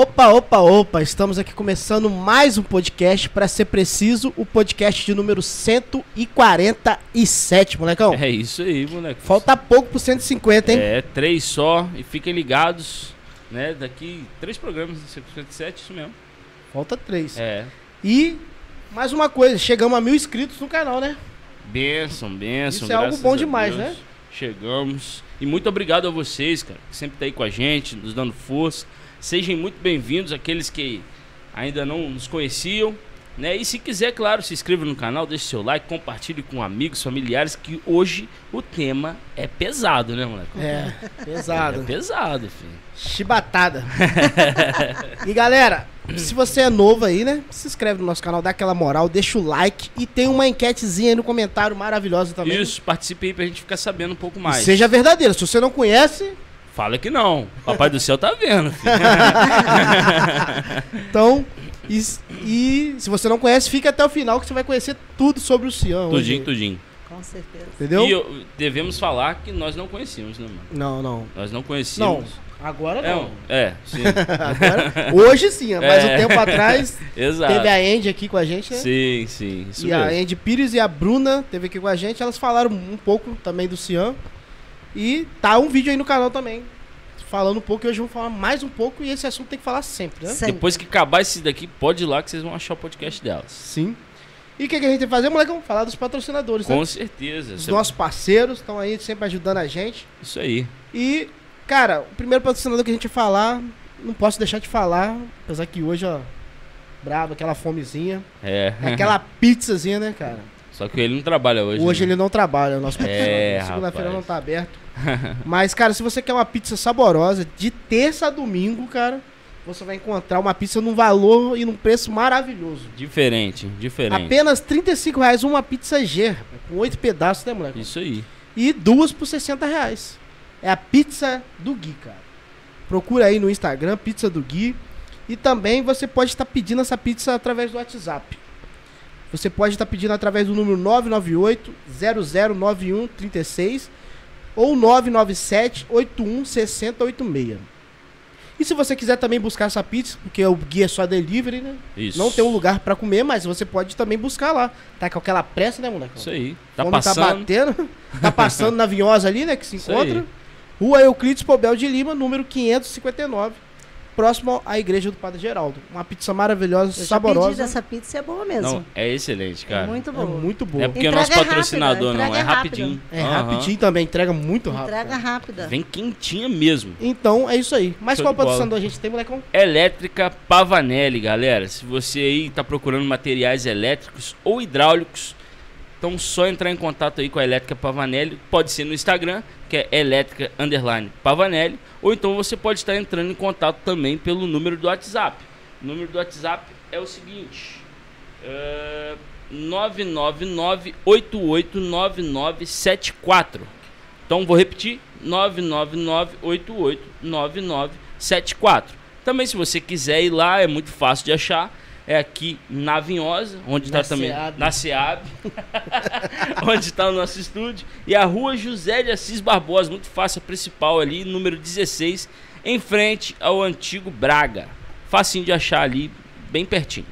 Opa, opa, opa, estamos aqui começando mais um podcast, para ser preciso, o podcast de número 147, molecão. É isso aí, moleque. Falta pouco pro 150, hein? É, três só, e fiquem ligados, né, daqui três programas, 157, isso mesmo. Falta três. É. E, mais uma coisa, chegamos a mil inscritos no canal, né? Benção, benção. Isso é algo bom demais, Deus. né? Chegamos. E muito obrigado a vocês, cara, que sempre tá aí com a gente, nos dando força. Sejam muito bem-vindos, aqueles que ainda não nos conheciam. Né? E se quiser, claro, se inscreva no canal, deixe seu like, compartilhe com amigos, familiares, que hoje o tema é pesado, né, moleque? É, pesado. É pesado, filho. Chibatada. e galera, se você é novo aí, né? Se inscreve no nosso canal, dá aquela moral, deixa o like e tem uma enquetezinha aí no comentário maravilhosa também. Isso, participe aí pra gente ficar sabendo um pouco mais. Seja verdadeiro. Se você não conhece, Fala que não. Papai do céu tá vendo, filho. então. E, e se você não conhece, fica até o final que você vai conhecer tudo sobre o Cian. hoje. tudinho, tudinho. Com certeza. Entendeu? E eu- devemos falar que nós não conhecíamos, né, mano? Não, não. Nós não Não, conhecíamos. agora É, não. um- é, sim. Agora, hoje sim, mas É. um tempo atrás Exato. teve a Andy aqui com a gente, né? Sim, sim. Isso e a mesmo. Andy Pires e a Bruna teve aqui com a gente. Elas falaram um pouco também do Cian. E tá um vídeo aí no canal também. Falando um pouco, e hoje vamos falar mais um pouco. E esse assunto tem que falar sempre, né? Sempre. Depois que acabar esse daqui, pode ir lá que vocês vão achar o podcast delas. Sim. E o que, que a gente tem que fazer, moleque? Vamos falar dos patrocinadores, né? Com certeza. Os nossos parceiros estão aí sempre ajudando a gente. Isso aí. E, cara, o primeiro patrocinador que a gente falar, não posso deixar de falar, apesar que hoje, ó, brabo, aquela fomezinha. É. É aquela pizzazinha, né, cara? Só que ele não trabalha hoje. Hoje né? ele não trabalha, o nosso patrocinador. É, Segunda-feira não tá aberto. Mas, cara, se você quer uma pizza saborosa, de terça a domingo, cara, você vai encontrar uma pizza num valor e num preço maravilhoso. Diferente, diferente. Apenas 35 reais uma pizza G, com oito pedaços, né, moleque? Isso aí. E duas por 60 reais. É a pizza do Gui, cara. Procura aí no Instagram, pizza do Gui. E também você pode estar pedindo essa pizza através do WhatsApp. Você pode estar pedindo através do número 998 009136 ou 997 81 6086. E se você quiser também buscar essa pizza, porque o Gui é só delivery, né? Isso. Não tem um lugar pra comer, mas você pode também buscar lá. Tá com aquela pressa, né, moleque? Isso aí. Tá Fome tá passando. batendo. Tá passando na Vinhosa ali, né? Que se encontra. Rua Euclides Pobel de Lima, número 559. Próximo à igreja do Padre Geraldo. Uma pizza maravilhosa, Eu já saborosa. dessa pizza é boa mesmo. Não, é excelente, cara. é muito É boa. muito boa. É porque é Entrega nosso rápida, patrocinador, não. entrega É rapidinho. É Aham. rapidinho também, entrega muito rápido. Entrega cara. rápida. Vem quentinha mesmo. Então é isso aí. Mas Show qual de bola. patrocinador a gente tem, molecão? Elétrica Pavanelli, galera. Se você aí tá procurando materiais elétricos ou hidráulicos, então só entrar em contato aí com a Elétrica Pavanelli. Pode ser no Instagram, que é elétrica underline Pavanelli, ou então você pode estar entrando em contato também pelo número do WhatsApp. O número do WhatsApp é o seguinte: é, 999-889974. Então vou repetir: 999-889974. Também, se você quiser ir lá, é muito fácil de achar. É aqui na Vinhosa, onde está também. Na SEAB. onde está o nosso estúdio. E a rua José de Assis Barbosa, muito fácil, a principal ali, número 16, em frente ao antigo Braga. Facinho de achar ali, bem pertinho.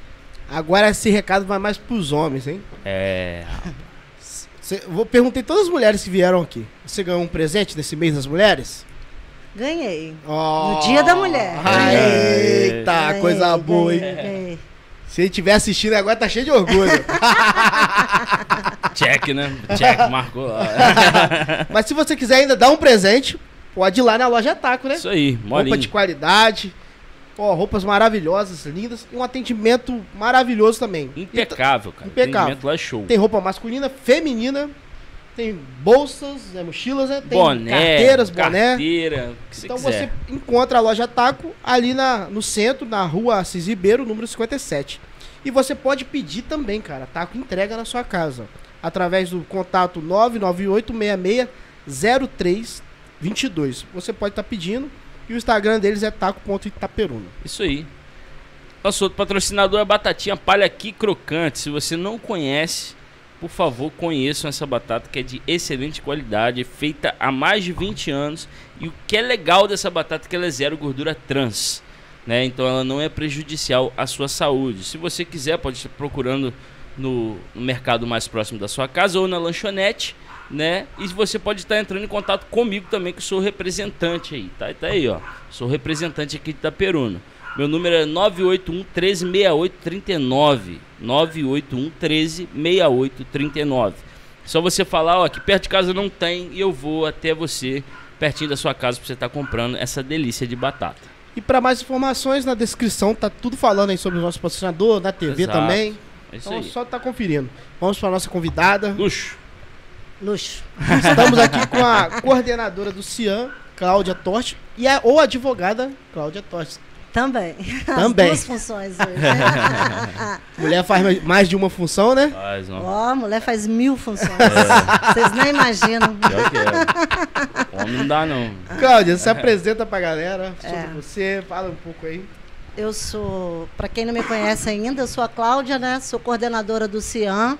Agora esse recado vai mais pros homens, hein? É. Cê, vou perguntei todas as mulheres que vieram aqui. Você ganhou um presente nesse mês das mulheres? Ganhei. Oh, No Dia da Mulher. Eita, Ganhei, coisa boa, hein? ganhei. Se ele estiver assistindo agora, tá cheio de orgulho. Check, né? Check, marcou. Mas se você quiser ainda dar um presente, pode ir lá na loja Taco, né? Isso aí, Roupa molinho. de qualidade. Ó, roupas maravilhosas, lindas. E um atendimento maravilhoso também. Impecável, cara. Impecável. Atendimento lá é show. Tem roupa masculina, feminina. Tem bolsas, né, mochilas, né? Tem boné, carteiras, boné. Carteira, o que você Então quiser. você encontra a loja Taco ali na, no centro, na rua Assis Ribeiro, número 57. E você pode pedir também, cara. Taco entrega na sua casa. Através do contato 998660322. Você pode estar pedindo. E o Instagram deles é taco.itaperuna. Isso aí. Nosso outro patrocinador é Batatinha Palha Aqui Crocante. Se você não conhece, por favor, conheçam essa batata que é de excelente qualidade, feita há mais de 20 anos. E o que é legal dessa batata é que ela é zero gordura trans. né? Então ela não é prejudicial à sua saúde. Se você quiser, pode estar procurando no, no mercado mais próximo da sua casa ou na lanchonete, né? E você pode estar entrando em contato comigo também, que sou representante aí, tá? Tá aí, ó. Sou representante aqui de Itaperuna. Meu número é 981 1368 39. 981 1368 39. Só você falar, ó, aqui perto de casa não tem e eu vou até você, pertinho da sua casa, pra você estar comprando essa delícia de batata. E para mais informações, na descrição tá tudo falando aí sobre o nosso patrocinador, na TV Exato. também. É isso Então aí. só tá conferindo. Vamos para nossa convidada. Luxo. Luxo. Estamos aqui com a coordenadora do CIAN, Cláudia Torte, e a, ou advogada Cláudia Torte. Também. Também. As duas funções hoje. Mulher faz mais de uma função, né? Faz, não. Ó, a mulher faz mil funções. É. Vocês nem imaginam. Pior que é. Homem não dá, não. Cláudia, se apresenta pra galera sobre É. você, fala um pouco aí. Eu sou, para quem não me conhece ainda, eu sou a Cláudia, né? Sou coordenadora do CIAN,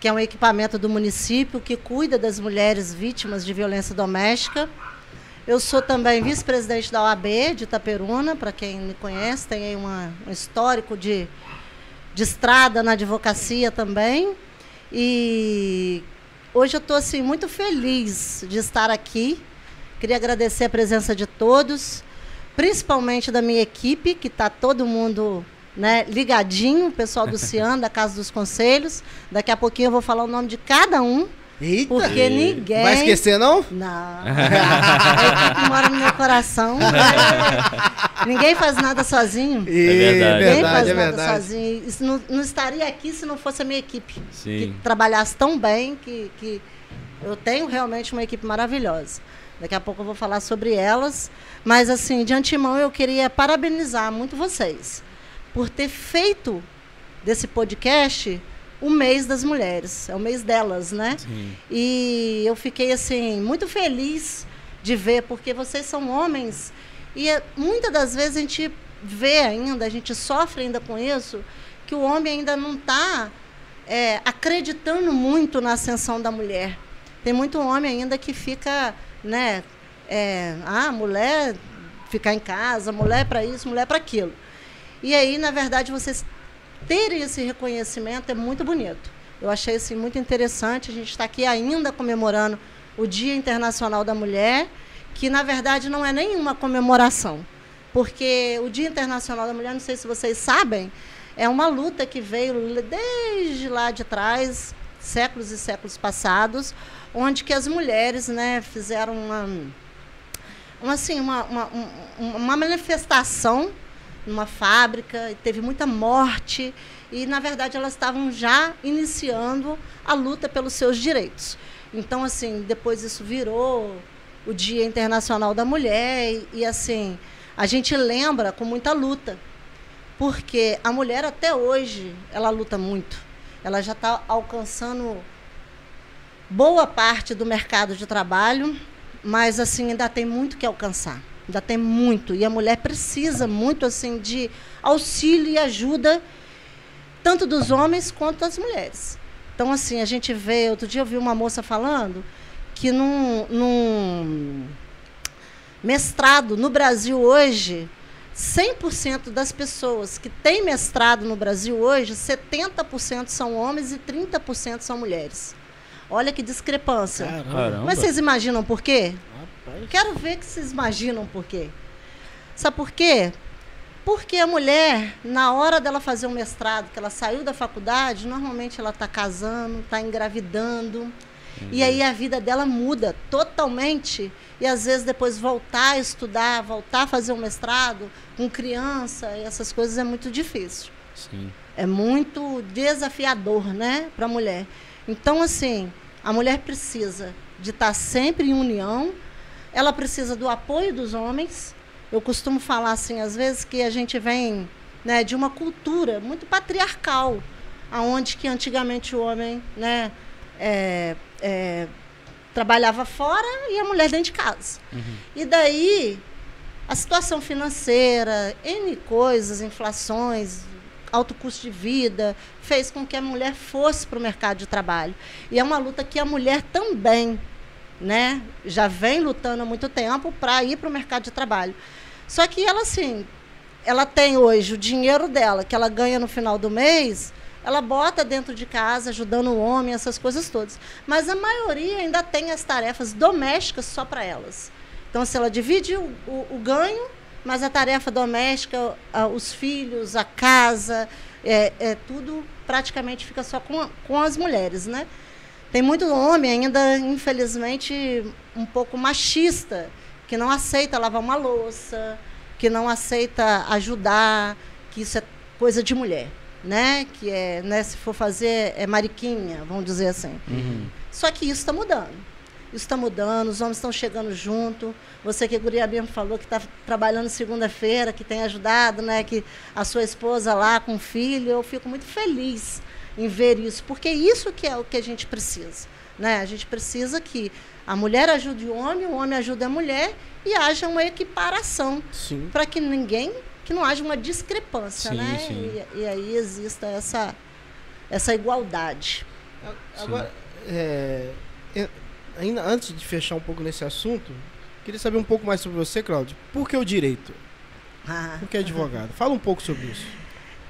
que é um equipamento do município que cuida das mulheres vítimas de violência doméstica. Eu sou também vice-presidente da OAB de Itaperuna, para quem me conhece, tem aí uma, um histórico de, de estrada na advocacia também. E hoje eu estou assim, muito feliz de estar aqui. Queria agradecer a presença de todos, principalmente da minha equipe, que está todo mundo né, ligadinho, o pessoal do CIAN, da Casa dos Conselhos. Daqui a pouquinho eu vou falar o nome de cada um, Eita! porque E- ninguém. Vai esquecer, não? Não. A equipe mora no meu coração. Ninguém faz nada sozinho. É verdade. Ninguém verdade, faz é nada verdade. sozinho. Isso não, não estaria aqui se não fosse a minha equipe. Que Sim. trabalhasse tão bem que, que eu tenho realmente uma equipe maravilhosa. Daqui a pouco eu vou falar sobre elas. Mas, assim, de antemão, eu queria parabenizar muito vocês por ter feito desse podcast o mês das mulheres. É o mês delas, né? Sim. E eu fiquei assim muito feliz de ver, porque vocês são homens e é, muitas das vezes a gente vê ainda, a gente sofre ainda com isso, que o homem ainda não está acreditando muito na ascensão da mulher. Tem muito homem ainda que fica, né? É, ah, mulher ficar em casa, mulher para isso, mulher para aquilo. E aí, na verdade, vocês terem esse reconhecimento é muito bonito. Eu achei assim, muito interessante. A gente está aqui ainda comemorando o Dia Internacional da Mulher, que na verdade não é nenhuma comemoração. Porque o Dia Internacional da Mulher, não sei se vocês sabem, é uma luta que veio desde lá de trás, séculos e séculos passados, onde que as mulheres né, fizeram uma, uma, assim, uma, uma, um- uma manifestação numa fábrica, teve muita morte, e na verdade elas estavam já iniciando a luta pelos seus direitos. Então, assim, depois isso virou o Dia Internacional da Mulher, e, e, assim, a gente lembra com muita luta, porque a mulher até hoje, ela luta muito. Ela já está alcançando boa parte do mercado de trabalho, mas assim ainda tem muito que alcançar. Ainda tem muito e a mulher precisa muito assim de auxílio e ajuda tanto dos homens quanto das mulheres. Então assim, a gente vê, outro dia eu vi uma moça falando que num, num mestrado no Brasil hoje, 100% das pessoas que têm mestrado no Brasil hoje, 70% são homens e 30% são mulheres. Olha que discrepância. Caramba. Mas vocês imaginam por quê? Quero ver que vocês imaginam por quê. Sabe por quê? Porque a mulher, na hora dela fazer um mestrado, que ela saiu da faculdade, normalmente ela está casando, está engravidando. E aí a vida dela muda totalmente. E às vezes depois voltar a estudar, voltar a fazer um mestrado com criança, essas coisas é muito difícil Sim. é muito desafiador, né, para a mulher. Então, assim, a mulher precisa de estar sempre em união, ela precisa do apoio dos homens. Eu costumo falar assim, às vezes, que a gente vem né, de uma cultura muito patriarcal, aonde que antigamente o homem né, é, é, trabalhava fora e a mulher dentro de casa. E daí a situação financeira, N coisas, inflações, alto custo de vida, fez com que a mulher fosse para o mercado de trabalho. E é uma luta que a mulher também né, já vem lutando há muito tempo para ir para o mercado de trabalho. Só que ela, assim, ela tem hoje o dinheiro dela, que ela ganha no final do mês, ela bota dentro de casa, ajudando o homem, essas coisas todas. Mas a maioria ainda tem as tarefas domésticas só para elas. Então, se ela divide o, o, o ganho, mas a tarefa doméstica, a, os filhos, a casa, é, é, tudo praticamente fica só com, com as mulheres, né? Tem muito homem ainda, infelizmente, um pouco machista, que não aceita lavar uma louça, que não aceita ajudar, que isso é coisa de mulher, né? Que é, né, se for fazer, é mariquinha, vamos dizer assim. Uhum. Só que isso está mudando. Isso está mudando, os homens estão chegando junto. Você que a Guria mesmo falou que está trabalhando segunda-feira, que tem ajudado, né? Que a sua esposa lá com o filho, eu fico muito feliz em ver isso, porque isso que é o que a gente precisa. Né? A gente precisa que a mulher ajude o homem, o homem ajude a mulher e haja uma equiparação para que ninguém, que não haja uma discrepância, Sim, né? sim. E, e aí exista essa, essa igualdade. Agora, é, é, ainda antes de fechar um pouco nesse assunto, queria saber um pouco mais sobre você, Cláudio. Por que o direito? Ah. Por que advogado? Fala um pouco sobre isso.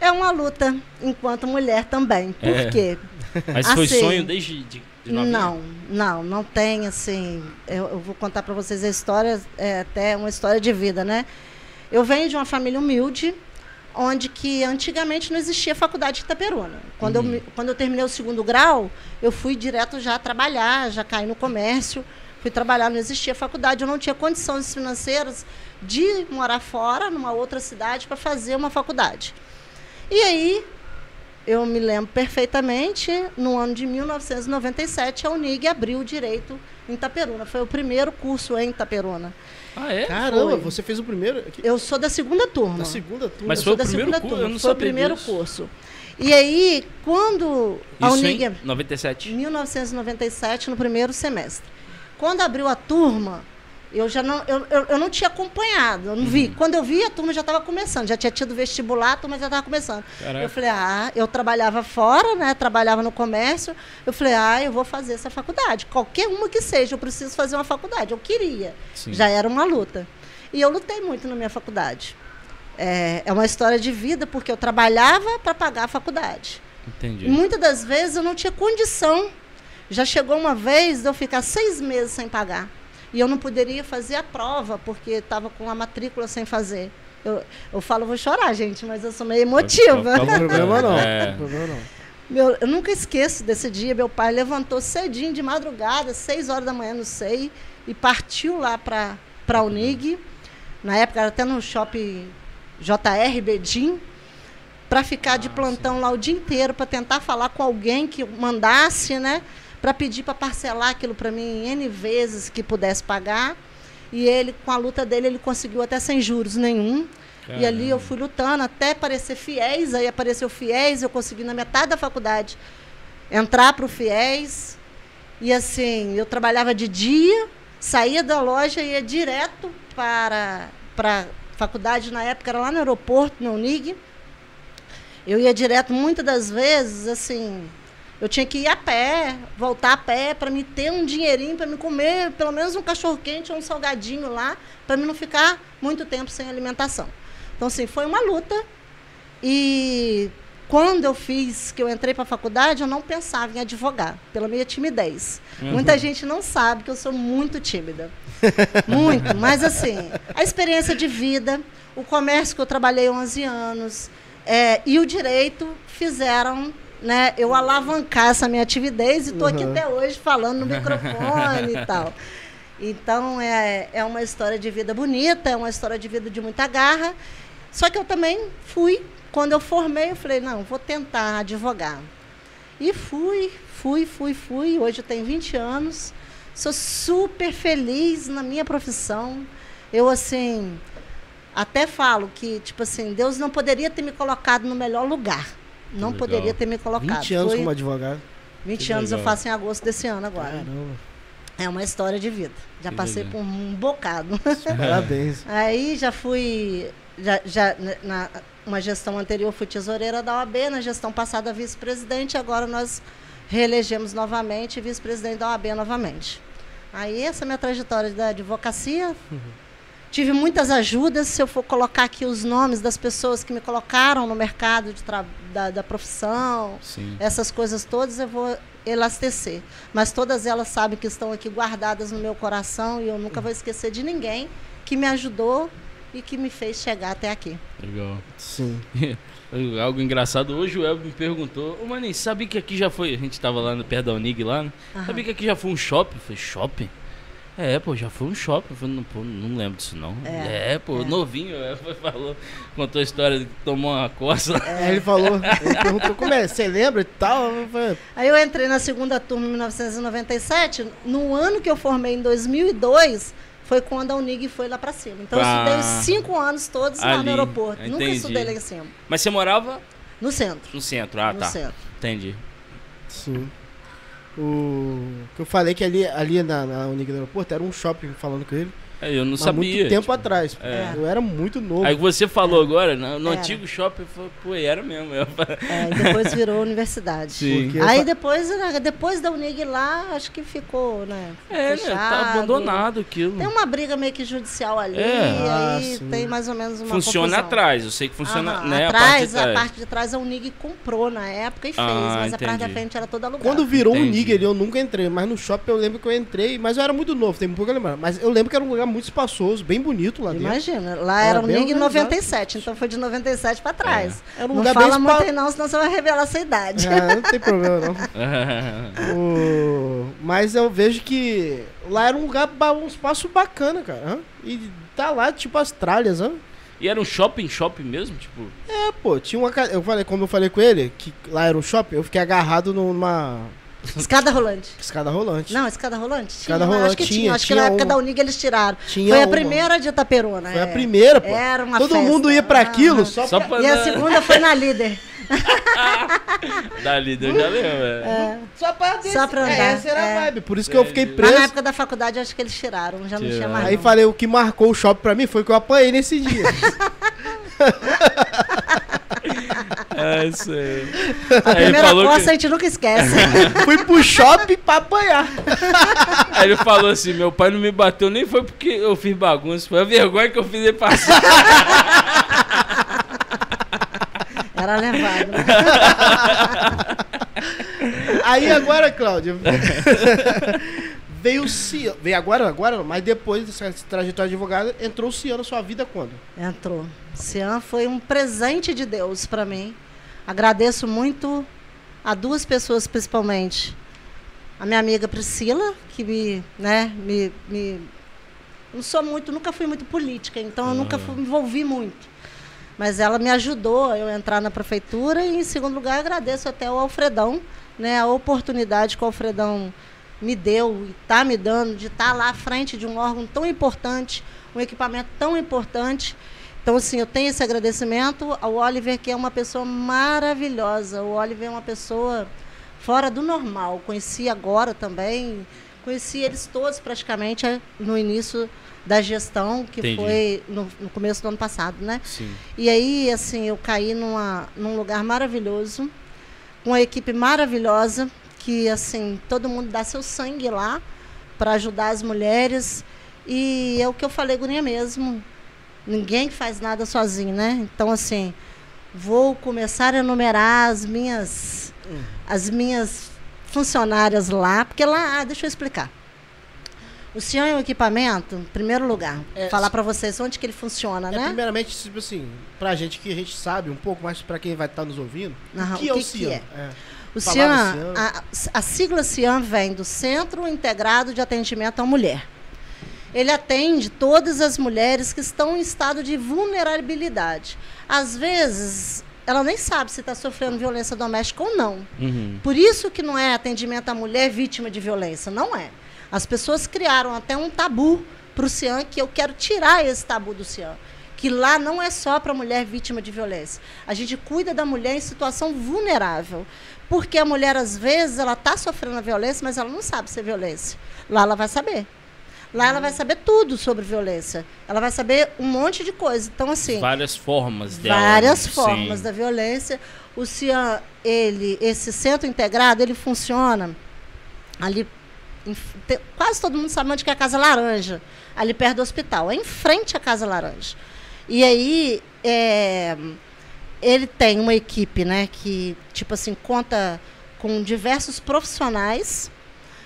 É uma luta enquanto mulher também. Por É. quê? Mas foi Assim, sonho desde de, de? Não, não, não tem assim. Eu, eu vou contar para vocês a história, é até uma história de vida, né? Eu venho de uma família humilde, onde que antigamente não existia faculdade de Itaperuna. Quando, eu, me- quando eu terminei o segundo grau, eu fui direto já trabalhar, já caí no comércio, fui trabalhar, não existia faculdade, eu não tinha condições financeiras de morar fora, numa outra cidade, para fazer uma faculdade. E aí, eu me lembro perfeitamente, no ano de 1997, a Unig abriu o direito em Itaperuna. Foi o primeiro curso em Itaperuna. Ah, é? Caramba, Foi. você fez o primeiro. Eu sou da segunda turma. Na segunda turma. Mas Eu foi sou o da primeiro segunda curso? turma. Eu não Foi o primeiro disso. curso. E aí, quando a Isso Unig... em 97. 1997, no primeiro semestre. Quando abriu a turma, eu já não, eu, eu, eu não tinha acompanhado, eu não Uhum. vi. Quando eu vi, a turma já estava começando, já tinha tido vestibular, a turma já estava começando. Caraca. Eu falei, ah, eu trabalhava fora, né? Trabalhava no comércio. Eu falei, ah, eu vou fazer essa faculdade. Qualquer uma que seja, eu preciso fazer uma faculdade. Eu queria. Sim. Já era uma luta. E eu lutei muito na minha faculdade. É, é uma história de vida, porque eu trabalhava para pagar a faculdade. Entendi. E muitas das vezes eu não tinha condição. Já chegou uma vez de eu ficar seis meses sem pagar. E eu não poderia fazer a prova, porque estava com a matrícula sem fazer. Eu, eu falo, vou chorar, gente, mas eu sou meio emotiva. Não tem problema não. É. Não problema não. Meu, eu nunca esqueço desse dia. Meu pai levantou cedinho de madrugada, seis horas da manhã, não sei, e partiu lá para a Unig. Na época era até no shopping JR Bedim, para ficar de plantão lá o dia inteiro, para tentar falar com alguém que mandasse, né? Para pedir para parcelar aquilo para mim N vezes que pudesse pagar. E ele, com a luta dele, ele conseguiu até sem juros nenhum. E ali eu fui lutando até aparecer fiéis, aí apareceu fiéis, eu consegui na metade da faculdade entrar para o fiéis. E assim, eu trabalhava de dia, saía da loja e ia direto para para faculdade na época era lá no aeroporto, no Unig. Eu ia direto muitas das vezes, assim, eu tinha que ir a pé, voltar a pé para me ter um dinheirinho para me comer, pelo menos um cachorro quente ou um salgadinho lá, para me não ficar muito tempo sem alimentação. Então assim, foi uma luta. E quando eu fiz, que eu entrei para a faculdade, eu não pensava em advogar, pela minha timidez. Muita gente não sabe que eu sou muito tímida. Muito, mas assim, a experiência de vida, o comércio que eu trabalhei 11 anos é, e o direito fizeram né, eu alavancar essa minha timidez e estou aqui Uhum. até hoje falando no microfone e tal. Então, é, é uma história de vida bonita, é uma história de vida de muita garra. Só que eu também fui, quando eu formei, eu falei, não, vou tentar advogar. E fui, fui, fui, fui. Hoje eu tenho 20 anos. Sou super feliz na minha profissão. Eu, assim, até falo que, tipo assim, Deus não poderia ter me colocado no melhor lugar. Não legal. poderia ter me colocado. 20 anos Foi como advogado. 20 Que anos eu legal. faço em agosto desse ano agora. Caramba. É uma história de vida. Já Que passei legal. por um bocado. Parabéns. Aí já fui, já, já na uma gestão anterior fui tesoureira da OAB, na gestão passada vice-presidente, agora nós reelegemos novamente vice-presidente da OAB novamente. Aí essa é a minha trajetória da advocacia. Tive muitas ajudas. Se eu for colocar aqui os nomes das pessoas que me colocaram no mercado de da, da profissão, Sim. essas coisas todas, eu vou elastecer. Mas todas elas sabem que estão aqui guardadas no meu coração e eu nunca vou esquecer de ninguém que me ajudou e que me fez chegar até aqui. Legal. Sim. Algo engraçado, hoje o Elvio me perguntou, ô Maninho, sabia que aqui já foi. A gente tava lá no perto da Unig lá, né? Aham. Sabia que aqui já foi um shopping? Eu falei, shopping? É, pô, já foi um shopping. Falei, não, pô, não lembro disso não. É, É, pô, é. novinho, Elvio falou, contou a história de que tomou uma coça. Aí ele falou, ele perguntou como é, você lembra e tal? Falei, Aí eu entrei na segunda turma em 1997. No ano que eu formei, em 2002, foi quando a Unig foi lá para cima. Então Ah. eu estudei os cinco anos todos lá Ali, no aeroporto. Nunca entendi. estudei lá em cima. Mas você morava No centro. no centro, ah, no tá. centro. Entendi. Sim. O que eu falei que ali, ali na, na Unig do aeroporto era um shopping falando com ele. É, Eu não há sabia. muito tempo tipo, atrás. é. Eu era muito novo. Aí você falou agora, no, no antigo shopping, eu falei, pô, era mesmo. Eu falei, É, e depois virou universidade. Sim. Aí depois, né, depois da Unig lá, acho que ficou, né? é, né? fechado. Tá abandonado aquilo. Tem uma briga meio que judicial ali, É. Ah, aí sim. tem mais ou menos uma Funciona confusão. atrás, eu sei que funciona, Aham, né? atrás, a parte de trás. de trás a Unig comprou na época e fez, Ah, mas a parte da entendi. frente era toda alugada. Quando virou o Entendi. Nig ali, eu nunca entrei. Mas no shopping eu lembro que eu entrei, mas eu era muito novo, tem pouco a lembrar. Mas eu lembro que era um lugar muito espaçoso, bem bonito lá dentro. Imagina, lá Era era o bem Nig em organizado. 97, então foi de 97 pra trás. Era um não lugar fala bem muito espa- aí não, senão você vai revelar a sua idade. Ah, não tem problema não. O- Mas eu vejo que lá era um lugar, um espaço bacana, cara. E tá lá, tipo, as tralhas, hã? e era um shopping, shopping mesmo? Tipo, É, pô, tinha uma. Eu falei, como eu falei com ele, que lá era um shopping, eu fiquei agarrado numa Escada rolante. escada rolante. Não, escada rolante? Escada Tinha, rolante acho que tinha. tinha, Acho tinha que na época uma. da Unig eles tiraram. Tinha foi a uma. primeira de Itaperuna. Foi é. a primeira, pô. Era uma Todo festa. mundo ia pra aquilo Ah. só, Só pra... pra- E a segunda foi na líder. dali, eu já lembro. é. Só pra descer. Só pra É, andar, essa era é. a vibe. Por isso que eu fiquei Entendi. Mas preso. na época da faculdade, acho que eles tiraram. Já não tinha Tiraram. mais. Aí não. falei, o que marcou o shopping pra mim foi que eu apanhei nesse dia. É isso aí. A Aí ele primeira falou coça que- a gente nunca esquece. Fui pro shopping pra apanhar. Aí ele falou assim: meu pai não me bateu, nem foi porque eu fiz bagunça, foi a vergonha que eu fiz ele passar. Era levado. né? Aí agora, Cláudio. veio o Ciano. Veio agora, agora, mas depois dessa trajetória de advogado, entrou o Ciano na sua vida quando? Entrou. Cian foi um presente de Deus para mim. Agradeço muito a duas pessoas principalmente. A minha amiga Priscila, que me, né, me, me não sou muito, nunca fui muito política, então eu nunca fui, me envolvi muito. Mas ela me ajudou a eu entrar na prefeitura e em segundo lugar agradeço até ao Alfredão, né, a oportunidade que o Alfredão me deu e está me dando de estar lá à frente de um órgão tão importante, um equipamento tão importante. Então, assim, eu tenho esse agradecimento ao Oliver, que é uma pessoa maravilhosa. O Oliver é uma pessoa fora do normal. Conheci agora também, conheci eles todos praticamente eh, no início da gestão, que Entendi. foi no, no começo do ano passado, né? Sim. E aí, assim, eu caí numa, num lugar maravilhoso, com uma equipe maravilhosa, que, assim, todo mundo dá seu sangue lá para ajudar as mulheres. E é o que eu falei, Gurinha mesmo. Ninguém faz nada sozinho, né? Então, assim, vou começar a enumerar as minhas, as minhas funcionárias lá, porque lá, ah, deixa eu explicar. O senhor é um equipamento, em primeiro lugar, É, falar para vocês onde que ele funciona, É, né? primeiramente, tipo assim, pra gente que a gente sabe um pouco, mas pra quem vai estar nos ouvindo, o que o é o que que Ciano? é? O CIAN. a, a sigla CIAN vem do Centro Integrado de Atendimento à Mulher. Ele atende todas as mulheres que estão em estado de vulnerabilidade. Às vezes, ela nem sabe se está sofrendo violência doméstica ou não. Uhum. Por isso que não é atendimento à mulher vítima de violência, não é. As pessoas criaram até um tabu para o CIAN, que eu quero tirar esse tabu do CIAN. Que lá não é só para mulher vítima de violência. A gente cuida da mulher em situação vulnerável. Porque a mulher, às vezes, ela está sofrendo a violência, mas ela não sabe se é violência. Lá ela vai saber. Lá ela vai saber tudo sobre violência. Ela vai saber um monte de coisa. Então, assim Várias formas dela. várias né? formas Sim. da violência. O CIAN, ele, esse centro integrado, ele funciona ali em te- quase todo mundo sabe onde que é a Casa Laranja, ali perto do hospital. É em frente à Casa Laranja. E aí, é, ele tem uma equipe, né, que, tipo assim, conta com diversos profissionais.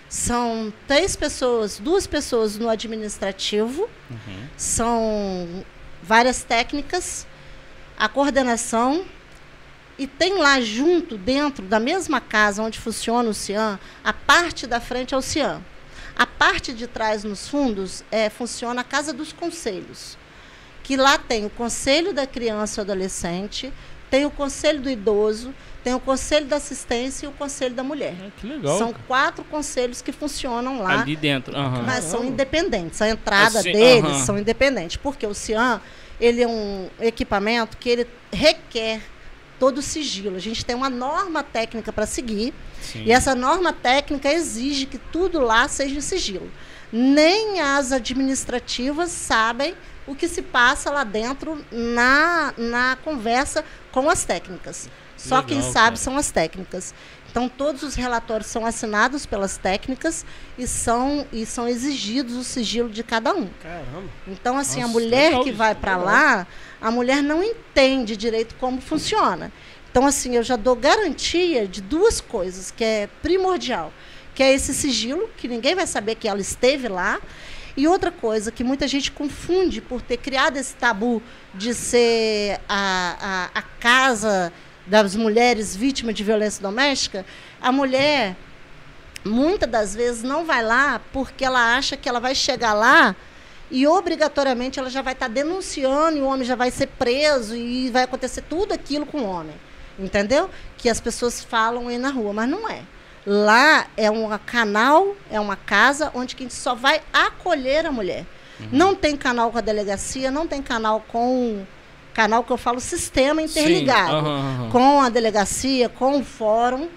São três pessoas, duas pessoas no administrativo, Uhum. são várias técnicas, a coordenação e tem lá junto, dentro da mesma casa onde funciona o CIAN, a parte da frente é o CIAN. A parte de trás, nos fundos, é, funciona a Casa dos Conselhos, que lá tem o Conselho da Criança e Adolescente, tem o Conselho do Idoso, tem o Conselho da Assistência e o Conselho da Mulher. Ah, que legal. São quatro conselhos que funcionam lá. Ali dentro. aham. Mas são independentes. A entrada Assim, deles aham. são independentes. Porque o CIAN, ele é um equipamento que ele requer todo o sigilo. A gente tem uma norma técnica para seguir. Sim. E essa norma técnica exige que tudo lá seja em sigilo. Nem as administrativas sabem o que se passa lá dentro na, na conversa com as técnicas. Só Legal, quem sabe cara. são as técnicas. Então, todos os relatórios são assinados pelas técnicas e são, e são exigidos o sigilo de cada um. Caramba. Então, assim, a Nossa, mulher legal que vai para lá, a mulher não entende direito como funciona. Então, assim, eu já dou garantia de duas coisas, que é primordial, que é esse sigilo, que ninguém vai saber que ela esteve lá, e outra coisa que muita gente confunde por ter criado esse tabu de ser a, a, a casa das mulheres vítimas de violência doméstica, a mulher muitas das vezes não vai lá porque ela acha que ela vai chegar lá e obrigatoriamente ela já vai estar denunciando e o homem já vai ser preso e vai acontecer tudo aquilo com o homem. Entendeu? Que as pessoas falam aí na rua, mas não é. Lá é um canal, é uma casa onde a gente só vai acolher a mulher. Não tem canal com a delegacia, não tem canal com canal que eu falo sistema interligado aham, aham. com a delegacia, com o fórum.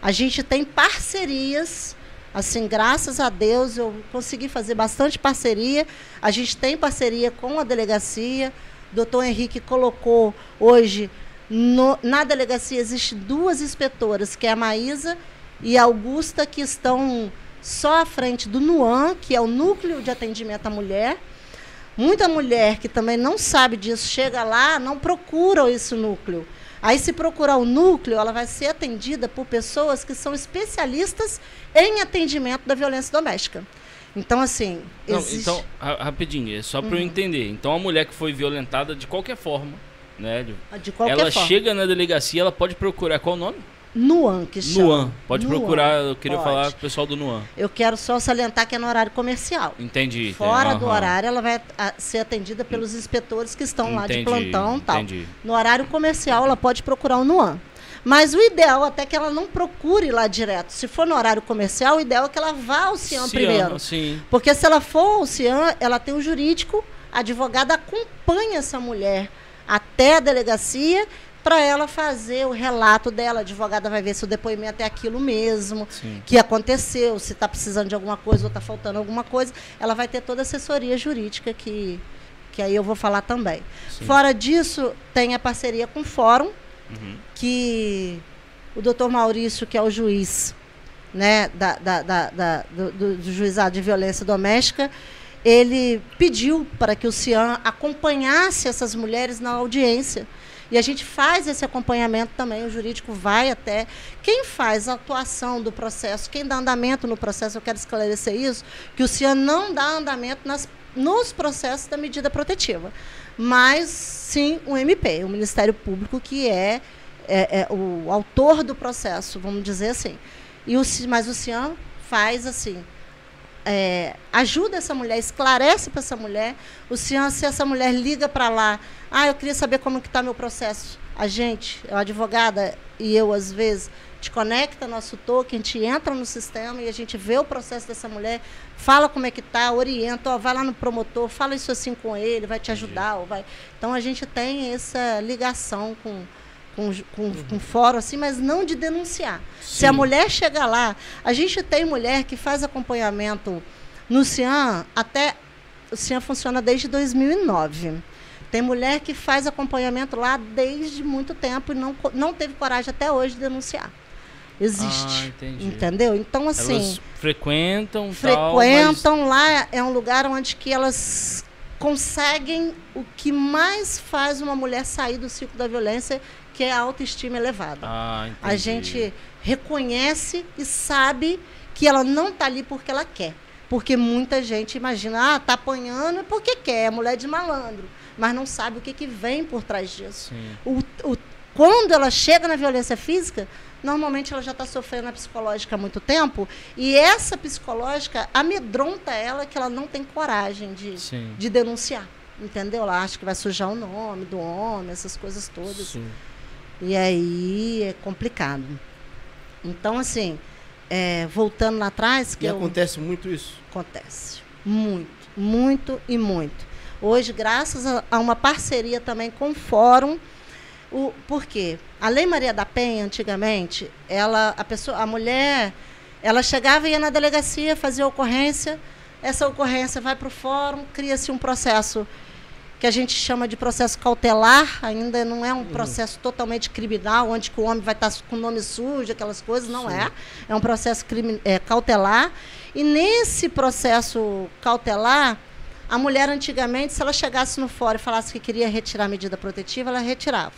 A gente tem parcerias, assim, graças a Deus eu consegui fazer bastante parceria. A gente tem parceria com a delegacia. O doutor Henrique colocou hoje, no- na delegacia existem duas inspetoras, que é a Maísa e Augusta, que estão só à frente do NUAN, que é o Núcleo de Atendimento à Mulher. Muita mulher que também não sabe disso, chega lá, não procura esse núcleo. Aí, se procurar o núcleo, ela vai ser atendida por pessoas que são especialistas em atendimento da violência doméstica. Então, assim, Não, existe... Uhum. então, ra- rapidinho, é só para eu entender. Então, a mulher que foi violentada de qualquer forma, né? de- de qualquer ela forma. chega na delegacia, ela pode procurar qual o nome? Nuan, que chama. Nuan. Pode Nuan. procurar, eu queria Pode. falar com o pessoal do Nuan. Eu quero só salientar que é no horário comercial. Entendi. Fora do horário, ela vai a- ser atendida pelos inspetores que estão lá de Entendi, plantão e tal. entendi. No horário comercial, ela pode procurar o Nuan. Mas o ideal até que ela não procure lá direto. Se for no horário comercial, o ideal é que ela vá ao CIAN Cian, primeiro. Sim. Porque se ela for ao CIAN, ela tem o jurídico, a advogada acompanha essa mulher até a delegacia para ela fazer o relato dela. A advogada vai ver se o depoimento é aquilo mesmo, Sim. que aconteceu, se está precisando de alguma coisa ou está faltando alguma coisa. Ela vai ter toda a assessoria jurídica que, que aí eu vou falar também. Sim. Fora disso, tem a parceria com o Fórum, Uhum. que o doutor Maurício, que é o juiz né, da, da- da- da- do, do- do juizado de violência doméstica, ele pediu para que o CIAN acompanhasse essas mulheres na audiência. E a gente faz esse acompanhamento também, o jurídico vai até. Quem faz a atuação do processo, quem dá andamento no processo, eu quero esclarecer isso, que o CIAN não dá andamento nas, nos processos da medida protetiva. Mas sim o MP, o Ministério Público, que é, é- é o autor do processo, vamos dizer assim. E o, mas o CIAN faz assim, é, ajuda essa mulher, esclarece para essa mulher. O CIAN, se essa mulher liga para lá, ah, eu queria saber como que está meu processo. A gente, a advogada e eu, às vezes, te conecta nosso token, a gente entra no sistema e a gente vê o processo dessa mulher, fala como é que está, orienta, ó, vai lá no promotor, fala isso assim com ele, vai te ajudar. Vai... Então, a gente tem essa ligação com, com, com, com o fórum, assim, mas não de denunciar. Se a Sim. mulher chegar lá, a gente tem mulher que faz acompanhamento no CIAN até. O CIAN funciona desde 2009. Tem mulher que faz acompanhamento lá desde muito tempo e não, não teve coragem até hoje de denunciar. Existe. Ah, entendi. entendeu? Então, assim, Elas frequentam, tal, frequentam lá, é um lugar onde que elas conseguem o que mais faz uma mulher sair do ciclo da violência, que é a autoestima elevada. mas... Ah. A gente reconhece e sabe que ela não está ali porque ela quer. Porque muita gente imagina, ah, tá apanhando porque quer, é mulher de malandro. Mas não sabe o que, que vem por trás disso. O, o- quando ela chega na violência física, normalmente ela já está sofrendo a psicológica há muito tempo. E essa psicológica amedronta ela que ela não tem coragem de, Sim. de denunciar. Entendeu? Ela acha que vai sujar o nome do homem, essas coisas todas. Sim. E aí é complicado. Então, assim, é, voltando lá atrás, que E eu- acontece muito isso. acontece. Muito, muito e muito. Hoje, graças a, a uma parceria também com o Fórum, o, por quê? A Lei Maria da Penha, antigamente, ela, a, pessoa, a mulher, ela chegava e ia na delegacia, fazia ocorrência, essa ocorrência vai para o fórum, cria-se um processo que a gente chama de processo cautelar, ainda não é um processo totalmente criminal, onde que o homem vai estar com o nome sujo, aquelas coisas, não é. É um processo crimi- é, cautelar. E nesse processo cautelar, a mulher antigamente, se ela chegasse no fórum e falasse que queria retirar a medida protetiva, ela retirava.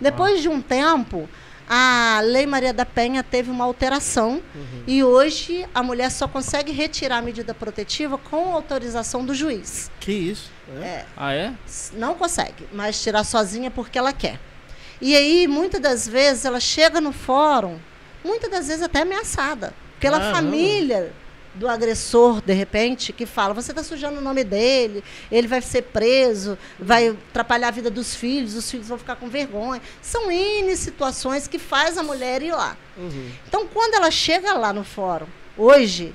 Depois de um tempo, a Lei Maria da Penha teve uma alteração e hoje a mulher só consegue retirar a medida protetiva com autorização do juiz. Que isso? É. É, Ah, é? não consegue, mas tirar sozinha porque ela quer. E aí, muitas das vezes, ela chega no fórum, muitas das vezes até ameaçada, pela Caramba. família do agressor, de repente, que fala: você está sujando o nome dele, ele vai ser preso, vai atrapalhar a vida dos filhos, os filhos vão ficar com vergonha. São N situações que faz a mulher ir lá. Uhum. Então, quando ela chega lá no fórum, hoje,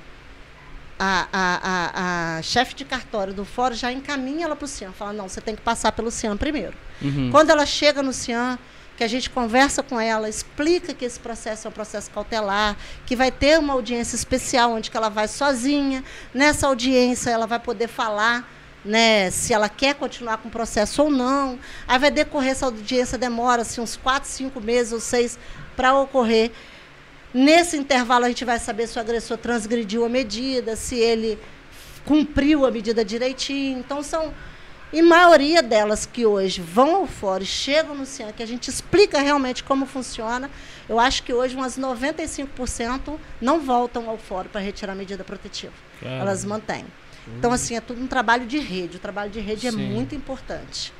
a, a, a, a chefe de cartório do fórum já encaminha ela para o CIAM. Fala, não, você tem que passar pelo CIAM primeiro. Uhum. Quando ela chega no CIAM, que a gente conversa com ela, explica que esse processo é um processo cautelar, que vai ter uma audiência especial onde ela vai sozinha. Nessa audiência ela vai poder falar né, se ela quer continuar com o processo ou não. Aí vai decorrer essa audiência, demora assim, uns quatro, cinco meses ou seis para ocorrer. Nesse intervalo, a gente vai saber se o agressor transgrediu a medida, se ele cumpriu a medida direitinho. Então, são, em maioria delas que hoje vão ao fórum e chegam no CIAN, que a gente explica realmente como funciona, eu acho que hoje umas 95% não voltam ao fórum para retirar a medida protetiva. Caramba. Elas mantêm. Então, assim, é tudo um trabalho de rede. O trabalho de rede é Sim. muito importante.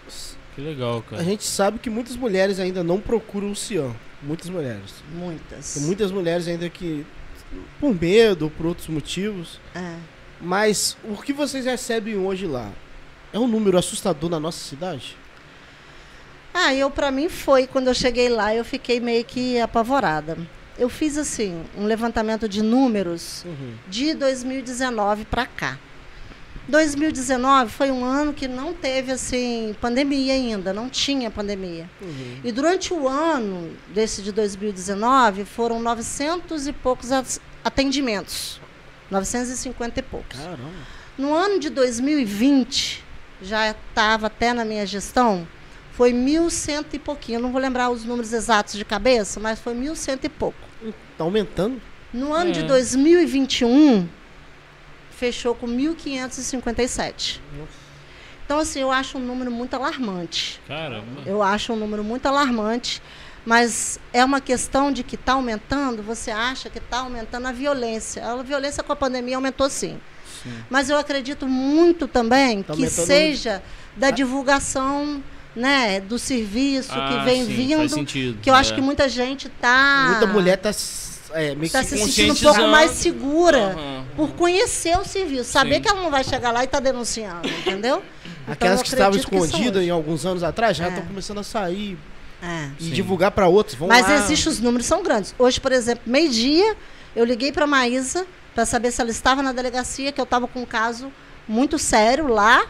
Que legal, A cara. gente sabe que muitas mulheres ainda não procuram o CIAM. Muitas mulheres. Muitas. Tem muitas mulheres ainda que, por medo ou por outros motivos. É. Mas o que vocês recebem hoje lá é um número assustador na nossa cidade? Ah, eu para mim foi quando eu cheguei lá, eu fiquei meio que apavorada. Eu fiz assim um levantamento de números Uhum. de 2019 para cá. 2019 foi um ano que não teve assim pandemia ainda, não tinha pandemia. Uhum. E durante o ano desse de 2019 foram 900 e poucos atendimentos. 950 e poucos. Caramba. No ano de 2020, já estava até na minha gestão, foi mil cento e pouquinho. Eu não vou lembrar os números exatos de cabeça, mas foi mil cento e pouco. Tá aumentando? No ano É. de 2021, fechou com 1.557. Então, assim, eu acho um número muito alarmante. Caramba. Eu acho um número muito alarmante, mas é uma questão de que está aumentando, você acha que está aumentando a violência. A violência com a pandemia aumentou sim. Sim. Mas eu acredito muito também Tá que seja da divulgação né, do serviço que Ah, vem sim, vindo. Faz sentido. Que eu acho É. que muita gente está Muita mulher tá é, meio tá que se sentindo um pouco mais segura Aham. por conhecer o serviço, saber Sim. que ela não vai chegar lá e tá denunciando, entendeu? Então, Aquelas que estavam que escondidas em alguns anos atrás já É. estão começando a sair É. e Sim. divulgar para outros. Vão Mas lá. existem os números são grandes. Hoje, por exemplo, meio-dia, eu liguei para a Maísa para saber se ela estava na delegacia, que eu estava com um caso muito sério lá.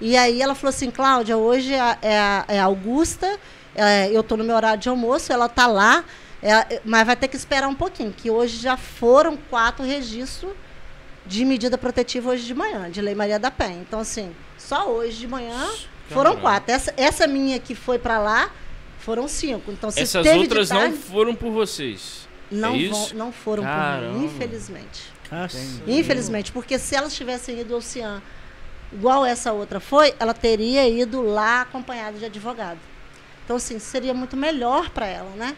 E aí ela falou assim, Cláudia, hoje é, é é Augusta, é, eu estou no meu horário de almoço, ela está lá, é, mas vai ter que esperar um pouquinho, que hoje já foram quatro registros de medida protetiva hoje de manhã, de Lei Maria da Penha. Então, assim, só hoje de manhã foram quatro. Essa, essa minha que foi para lá foram cinco. Então, se Essas outras não tarde- foram por vocês. não, É vão, não foram por Caramba. mim, infelizmente. Infelizmente, porque se elas tivessem ido ao Cian igual essa outra foi, ela teria ido lá acompanhada de advogado. Então, assim, seria muito melhor para ela, né?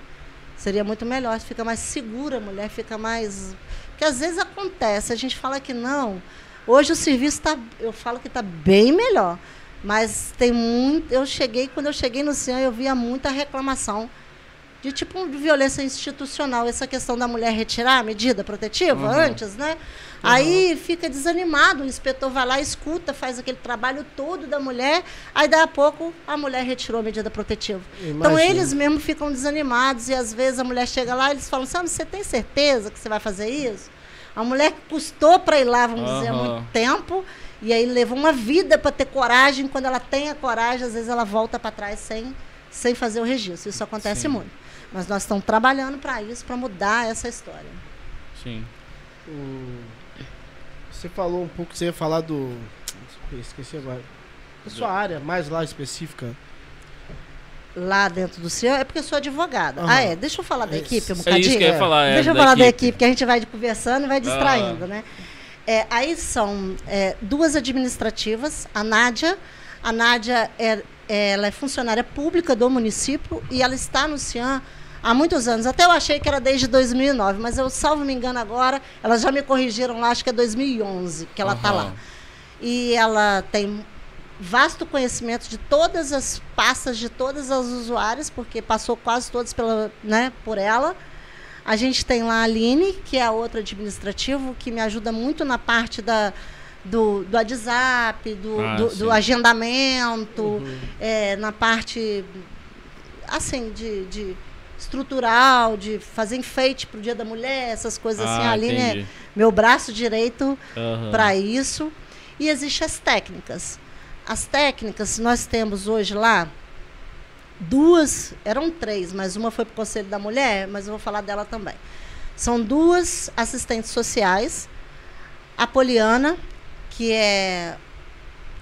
Seria muito melhor, fica mais segura, a mulher fica mais. Porque às vezes acontece, a gente fala que não. Hoje o serviço está, eu falo que está bem melhor. Mas tem muito. Eu cheguei, quando eu cheguei no CIAN, eu via muita reclamação de tipo de violência institucional, essa questão da mulher retirar a medida protetiva Uhum. antes, né? Aí fica desanimado, o inspetor vai lá, escuta, faz aquele trabalho todo da mulher, aí daí a pouco a mulher retirou a medida protetiva. Então Imagina. eles mesmo ficam desanimados e às vezes a mulher chega lá e eles falam: "Sam, você tem certeza que você vai fazer isso?" A mulher que custou para ir lá, vamos dizer, há muito tempo, e aí levou uma vida para ter coragem. Quando ela tem a coragem, às vezes ela volta para trás sem, sem fazer o registro. Isso acontece Sim. muito. Mas nós estamos trabalhando para isso, para mudar essa história. Sim. O- Você falou um pouco, você ia falar do. Esqueci agora. Da sua área mais lá específica. Lá dentro do CIAN, é porque eu sou advogada. Aham. Ah, é? Deixa eu falar da É equipe um bocadinho. É isso que eu ia falar. é, Deixa eu da falar da equipe. equipe, que a gente vai conversando e vai distraindo, né? É, aí são é, duas administrativas, a Nádia. A Nádia é- ela é funcionária pública do município e ela está no CIAN há muitos anos. Até eu achei que era desde 2009, mas eu, salvo me engano agora, elas já me corrigiram lá, acho que é 2011 que ela está Aham. lá. E ela tem vasto conhecimento de todas as pastas de todas as usuárias, porque passou quase todas pela, né, por ela. A gente tem lá a Aline, que é a outra administrativo, que me ajuda muito na parte da, do, do WhatsApp, do, Ah, do, do agendamento, é, na parte assim, de, de estrutural, de fazer enfeite para o Dia da Mulher, essas coisas assim. Ah, A Aline é meu braço direito Aham. para isso. E existem as técnicas. As técnicas, nós temos hoje lá duas, eram três, mas uma foi para o Conselho da Mulher, mas eu vou falar dela também. São duas assistentes sociais, a Poliana, que é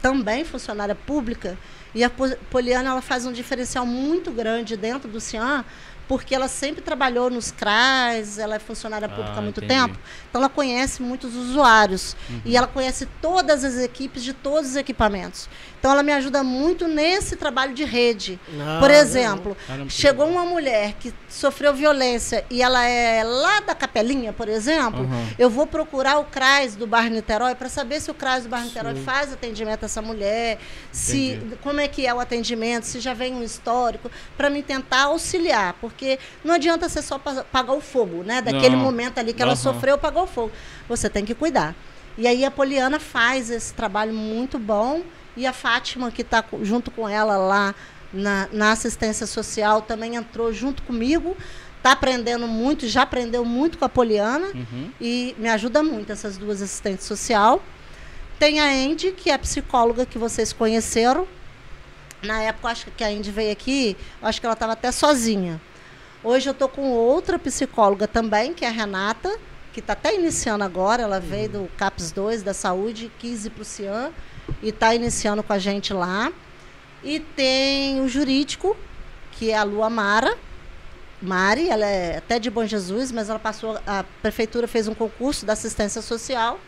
também funcionária pública, e a Po- Poliana ela faz um diferencial muito grande dentro do CIAN, porque ela sempre trabalhou nos CRAs, ela é funcionária pública Ah, há muito entendi. tempo, então ela conhece muitos usuários e ela conhece todas as equipes de todos os equipamentos. Então ela me ajuda muito nesse trabalho de rede. Ah, Por exemplo, chegou uma mulher que sofreu violência e ela é lá da Capelinha, por exemplo, Aham. eu vou procurar o CRAS do Bairro Niterói para saber se o CRAS do Bairro Niterói Sim. faz atendimento a essa mulher, se Entendi. como é que é o atendimento, se já vem um histórico, para me tentar auxiliar, porque não adianta você só pa- pagar o fogo, né? Daquele Não. momento ali que ela sofreu, pagou o fogo. Você tem que cuidar. E aí a Poliana faz esse trabalho muito bom e a Fátima, que está junto com ela lá na, na assistência social, também entrou junto comigo. Está aprendendo muito, já aprendeu muito com a Poliana Uhum. e me ajuda muito essas duas assistentes social. Tem a Andy, que é a psicóloga que vocês conheceram. Na época, acho que a Andy veio aqui, acho que ela estava até sozinha. Hoje eu estou com outra psicóloga também, que é a Renata, que está até iniciando agora. Ela veio do CAPS 2 da saúde, quis ir para o CIAN e está iniciando com a gente lá. E tem o jurídico, que é a Lua Mara. Mari, ela é até de Bom Jesus, mas ela passou. A prefeitura fez um concurso da assistência social.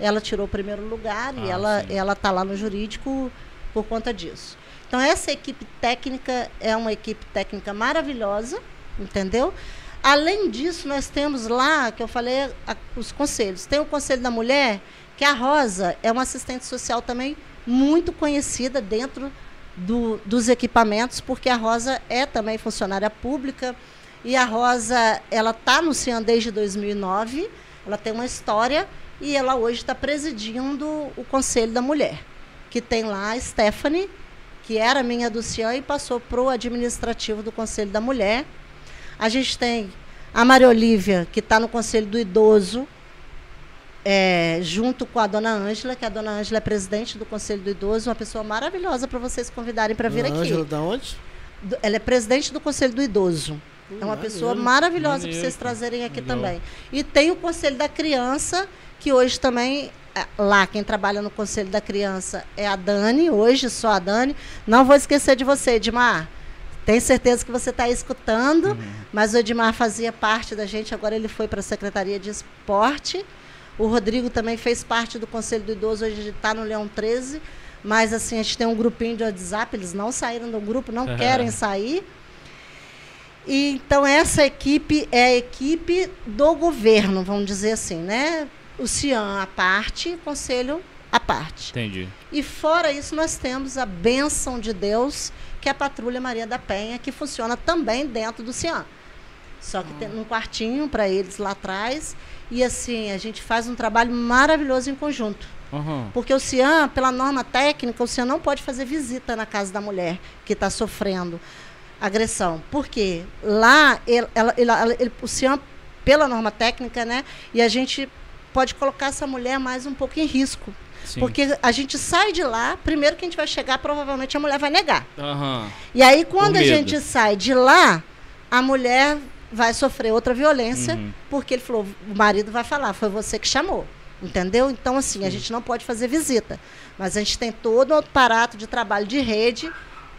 Ela tirou o primeiro lugar e Ah, ela sim. ela está lá no jurídico por conta disso. Então essa equipe técnica é uma equipe técnica maravilhosa, entendeu? Além disso, nós temos lá, que eu falei, a- os conselhos. Tem o Conselho da Mulher, que a Rosa é uma assistente social também muito conhecida dentro do- dos equipamentos, porque a Rosa é também funcionária pública e a Rosa ela está no CIAN desde 2009, ela tem uma história e ela hoje está presidindo o Conselho da Mulher, que tem lá a Stephanie, que era minha do CIAN e passou para o administrativo do Conselho da Mulher. A gente tem a Maria Olívia, que está no Conselho do Idoso, é, junto com a dona Ângela, que a dona Ângela é presidente do Conselho do Idoso, uma pessoa maravilhosa para vocês convidarem para vir Dona aqui. Ângela, da onde? Ela é presidente do Conselho do Idoso. É uma Hum, pessoa maravilhosa para vocês trazerem aqui Legal. também. E tem o Conselho da Criança, que hoje também, é, lá, quem trabalha no Conselho da Criança é a Dani, hoje só a Dani. Não vou esquecer de você, Edmar. Tenho certeza que você está escutando, uhum. mas o Edmar fazia parte da gente, agora ele foi para a Secretaria de Esporte. O Rodrigo também fez parte do Conselho do Idoso, hoje está no Leão 13. Mas assim, a gente tem um grupinho de WhatsApp, eles não saíram do grupo, não uhum. querem sair. E, então, essa equipe é a equipe do governo, vamos dizer assim, né? O CIAN à parte, o Conselho à parte. Entendi. E fora isso, nós temos a bênção de Deus, que é a Patrulha Maria da Penha, que funciona também dentro do CIAN. Só que tem um quartinho para eles lá atrás. E assim, a gente faz um trabalho maravilhoso em conjunto. Uhum. Porque o CIAN, pela norma técnica, o CIAN não pode fazer visita na casa da mulher que está sofrendo agressão. Por quê? Lá, ele, ela, ela, ele, o CIAN, pela norma técnica, né? E a gente pode colocar essa mulher mais um pouco em risco. Sim. Porque a gente sai de lá, primeiro que a gente vai chegar, provavelmente a mulher vai negar. Uhum. E aí, quando a gente sai de lá, a mulher vai sofrer outra violência, uhum. porque ele falou, o marido vai falar, foi você que chamou. Entendeu? Então, assim, Sim. a gente não pode fazer visita. Mas a gente tem todo um aparato de trabalho de rede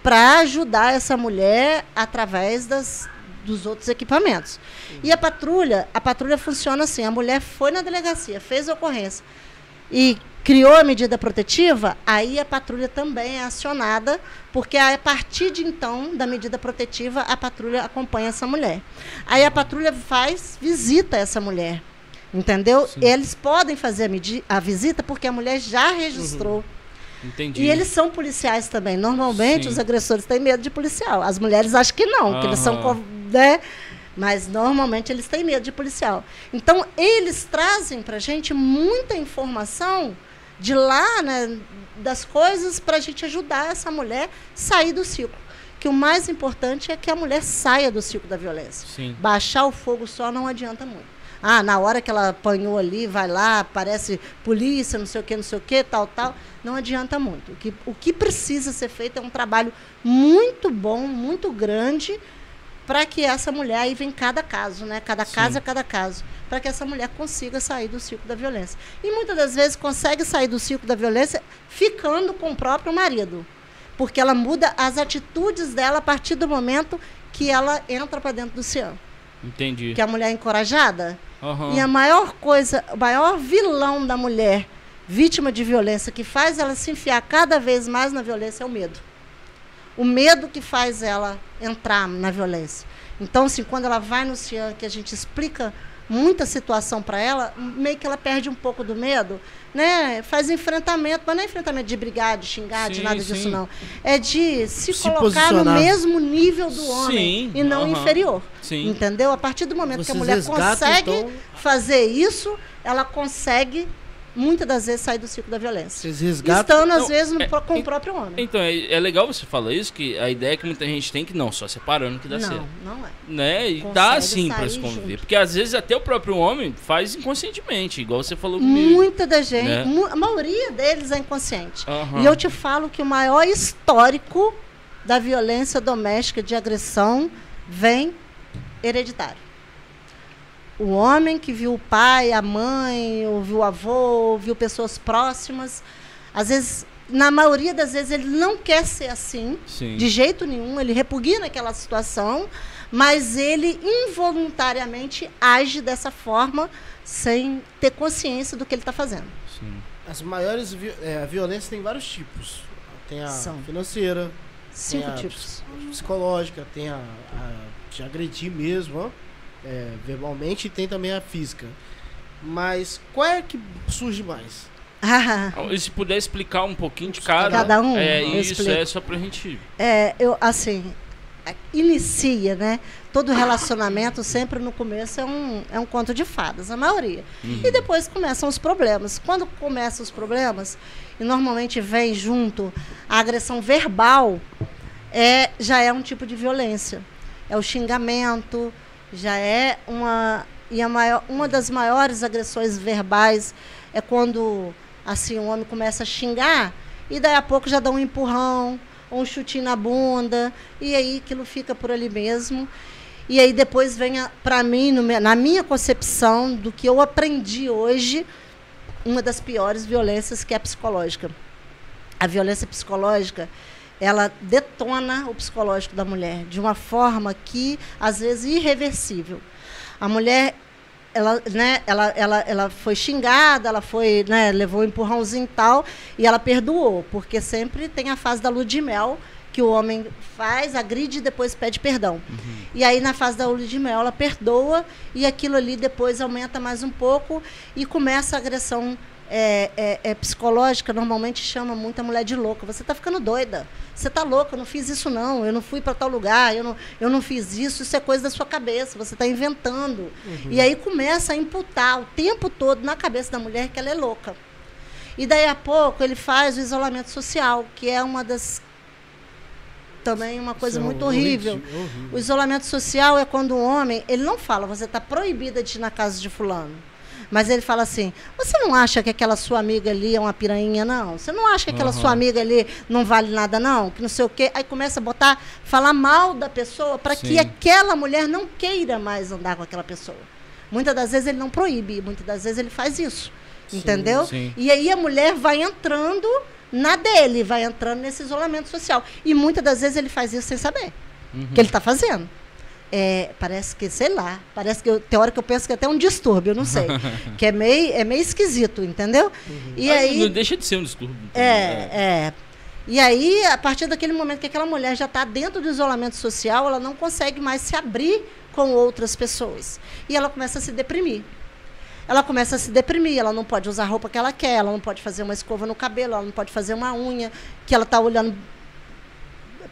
para ajudar essa mulher através das, dos outros equipamentos. E a patrulha, a patrulha funciona assim, a mulher foi na delegacia, fez a ocorrência e criou a medida protetiva, aí a patrulha também é acionada, porque a partir de então, da medida protetiva, a patrulha acompanha essa mulher. Aí a patrulha faz visita a essa mulher. Entendeu? Sim. Eles podem fazer a, a, visita porque a mulher já registrou. Uhum. Entendi. E eles são policiais também. Normalmente Sim. os agressores têm medo de policial. As mulheres acham que não, uhum. que eles são. Né? Mas normalmente eles têm medo de policial. Então, eles trazem para a gente muita informação de lá, né, das coisas, para a gente ajudar essa mulher a sair do ciclo. Que o mais importante é que a mulher saia do ciclo da violência. Sim. Baixar o fogo só não adianta muito. Ah, na hora que ela apanhou ali, vai lá, aparece polícia, não sei o que, não sei o que, tal, tal. Não adianta muito. O que, o que precisa ser feito é um trabalho muito bom, muito grande, para que essa mulher, aí vem cada caso, né? Cada Sim. caso é cada caso, para que essa mulher consiga sair do ciclo da violência. E muitas das vezes consegue sair do ciclo da violência ficando com o próprio marido. Porque ela muda as atitudes dela a partir do momento que ela entra para dentro do CIAM. Entendi. Que é a mulher encorajada. Uhum. E a maior coisa, o maior vilão da mulher vítima de violência que faz ela se enfiar cada vez mais na violência é o medo. O medo que faz ela entrar na violência. Então, assim, quando ela vai no CIAN, que a gente explica muita situação para ela, meio que ela perde um pouco do medo, né? Faz enfrentamento, mas não é enfrentamento de brigar, de xingar, sim, de nada sim. disso não. É de se, se colocar posicionar. no mesmo nível do homem sim, e não inferior. Entendeu? A partir do momento Vocês que a mulher consegue então... fazer isso, ela consegue muitas das vezes sai do ciclo da violência. Vocês resgatam. Estando, às vezes, no, é, com o próprio homem. Então, é, é, legal você falar isso, que a ideia é que muita gente tem que não, só separando que dá não, certo. Não, não é. Né? E dá assim pra se conviver. Junto. Porque às vezes até o próprio homem faz inconscientemente, igual você falou comigo. Muita da gente, né? a maioria deles é inconsciente. Uhum. E eu te falo que o maior histórico da violência doméstica, de agressão, vem hereditário o homem que viu o pai, a mãe, ou viu o avô, ou viu pessoas próximas, às vezes, na maioria das vezes, ele não quer ser assim, Sim. de jeito nenhum, ele repugna aquela situação, mas ele involuntariamente age dessa forma sem ter consciência do que ele está fazendo. Sim. As maiores é, a violência tem vários tipos. Tem a São. financeira, Cinco tem a tipos. psicológica, tem a, a de agredir mesmo, ó é, verbalmente e tem também a física. Mas qual é que surge mais? e se puder explicar um pouquinho de cada, cada um, é isso explico. é só pra gente. É, eu assim, inicia, né? Todo relacionamento sempre no começo é um, é um conto de fadas, a maioria. Uhum. E depois começam os problemas. Quando começam os problemas, e normalmente vem junto a agressão verbal, é, já é um tipo de violência. É o xingamento, já é uma e a maior, uma das maiores agressões verbais é quando assim o homem começa a xingar e daí a pouco já dá um empurrão ou um chutinho na bunda e aí aquilo fica por ali mesmo. E aí depois vem para mim no, na minha concepção do que eu aprendi hoje uma das piores violências que é a psicológica. A violência psicológica ela detona o psicológico da mulher de uma forma que, às vezes, irreversível. A mulher, ela, né, ela, ela, ela foi xingada, ela foi, né, levou um empurrãozinho e tal, e ela perdoou, porque sempre tem a fase da lua de mel, que o homem faz, agride e depois pede perdão. Uhum. E aí, na fase da lua de mel, ela perdoa e aquilo ali depois aumenta mais um pouco e começa a agressão é, é, é, psicológica normalmente chama muita mulher de louca. Você está ficando doida. Você está louca, eu não fiz isso não. Eu não fui para tal lugar, eu não, eu não fiz isso. Isso é coisa da sua cabeça. Você está inventando. Uhum. E aí começa a imputar o tempo todo na cabeça da mulher que ela é louca. E daí a pouco ele faz o isolamento social, que é uma das também uma coisa é muito horrível. horrível. O isolamento social é quando o homem, ele não fala, você está proibida de ir na casa de fulano. Mas ele fala assim: você não acha que aquela sua amiga ali é uma piranha, não? Você não acha que aquela uhum. sua amiga ali não vale nada, não? Que não sei o quê. Aí começa a botar, falar mal da pessoa para que aquela mulher não queira mais andar com aquela pessoa. Muitas das vezes ele não proíbe, muitas das vezes ele faz isso. Sim, entendeu? Sim. E aí a mulher vai entrando na dele, vai entrando nesse isolamento social. E muitas das vezes ele faz isso sem saber uhum. que ele está fazendo. É, parece que, sei lá, parece que eu, tem hora que eu penso que é até um distúrbio, eu não sei. que é meio, é meio esquisito, entendeu? Uhum. E Mas aí, não deixa de ser um distúrbio. É, é, é. E aí, a partir daquele momento que aquela mulher já está dentro do isolamento social, ela não consegue mais se abrir com outras pessoas. E ela começa a se deprimir ela começa a se deprimir, ela não pode usar a roupa que ela quer, ela não pode fazer uma escova no cabelo, ela não pode fazer uma unha, que ela está olhando.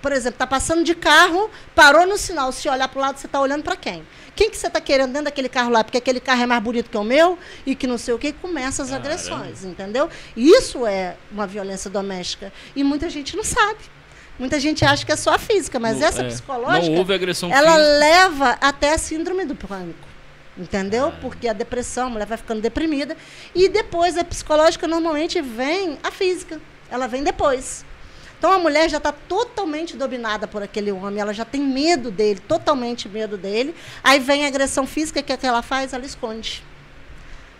Por exemplo, está passando de carro, parou no sinal, se olhar para o lado, você está olhando para quem? Quem que você está querendo dentro daquele carro lá? Porque aquele carro é mais bonito que o meu e que não sei o que, começa as Caramba. agressões, entendeu? Isso é uma violência doméstica. E muita gente não sabe. Muita gente acha que é só a física, mas não, essa é. psicológica. Não houve agressão ela física. leva até a síndrome do pânico. Entendeu? Ah. Porque a depressão, a mulher vai ficando deprimida. E depois a psicológica normalmente vem a física. Ela vem depois. Então a mulher já está totalmente dominada por aquele homem, ela já tem medo dele, totalmente medo dele. Aí vem a agressão física, que é que ela faz? Ela esconde.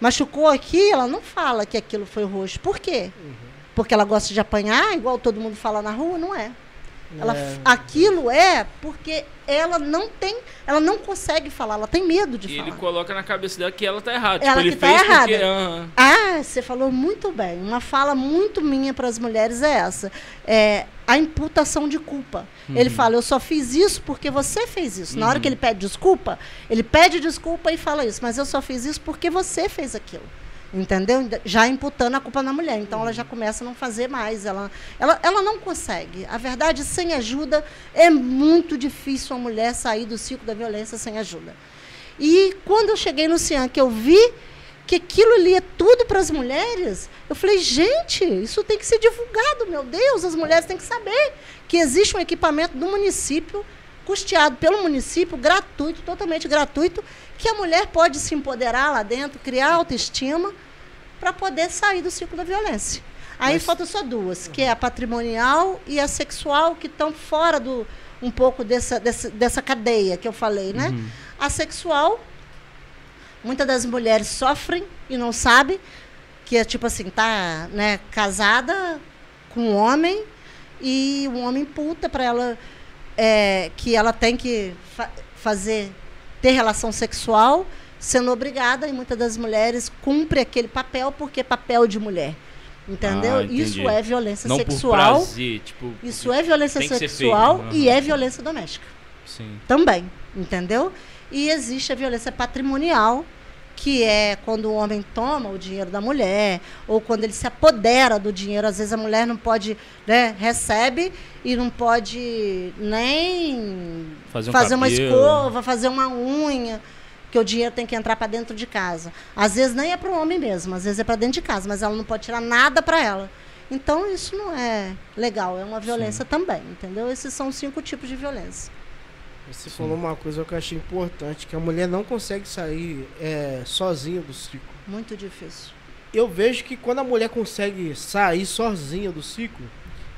Machucou aqui, ela não fala que aquilo foi roxo. Por quê? Uhum. Porque ela gosta de apanhar, igual todo mundo fala na rua? Não é. Ela, é. Aquilo é porque ela não tem, ela não consegue falar, ela tem medo de e falar. ele coloca na cabeça dela que ela tá errada. Ela tipo, que tá errada. Porque, uh... Ah, você falou muito bem. Uma fala muito minha para as mulheres é essa. É a imputação de culpa. Uhum. Ele fala, eu só fiz isso porque você fez isso. Uhum. Na hora que ele pede desculpa, ele pede desculpa e fala isso, mas eu só fiz isso porque você fez aquilo entendeu? Já imputando a culpa na mulher. Então ela já começa a não fazer mais. Ela, ela, ela não consegue. A verdade, sem ajuda, é muito difícil a mulher sair do ciclo da violência sem ajuda. E quando eu cheguei no Cian, que eu vi que aquilo ali é tudo para as mulheres, eu falei, gente, isso tem que ser divulgado, meu Deus, as mulheres têm que saber que existe um equipamento do município, custeado pelo município, gratuito, totalmente gratuito, que a mulher pode se empoderar lá dentro, criar autoestima para poder sair do ciclo da violência. Aí Mas... faltam só duas, que é a patrimonial e a sexual, que estão fora do um pouco dessa, dessa, dessa cadeia que eu falei, né? Uhum. A sexual, muitas das mulheres sofrem e não sabem, que é tipo assim, tá né, casada com um homem e um homem puta para ela é, que ela tem que fa fazer ter relação sexual sendo obrigada, e muitas das mulheres cumpre aquele papel porque é papel de mulher. Entendeu? Ah, isso é violência Não sexual. Prazer, tipo, isso é violência sexual e é violência doméstica. Sim. Também, entendeu? E existe a violência patrimonial, que é quando o homem toma o dinheiro da mulher, ou quando ele se apodera do dinheiro. Às vezes a mulher não pode, né, recebe e não pode nem fazer, um fazer uma escova, fazer uma unha, que o dinheiro tem que entrar para dentro de casa. Às vezes nem é para o homem mesmo, às vezes é para dentro de casa, mas ela não pode tirar nada para ela. Então isso não é legal, é uma violência Sim. também, entendeu? Esses são cinco tipos de violência. Você Sim. falou uma coisa que eu achei importante, que a mulher não consegue sair é, sozinha do ciclo. Muito difícil. Eu vejo que quando a mulher consegue sair sozinha do ciclo,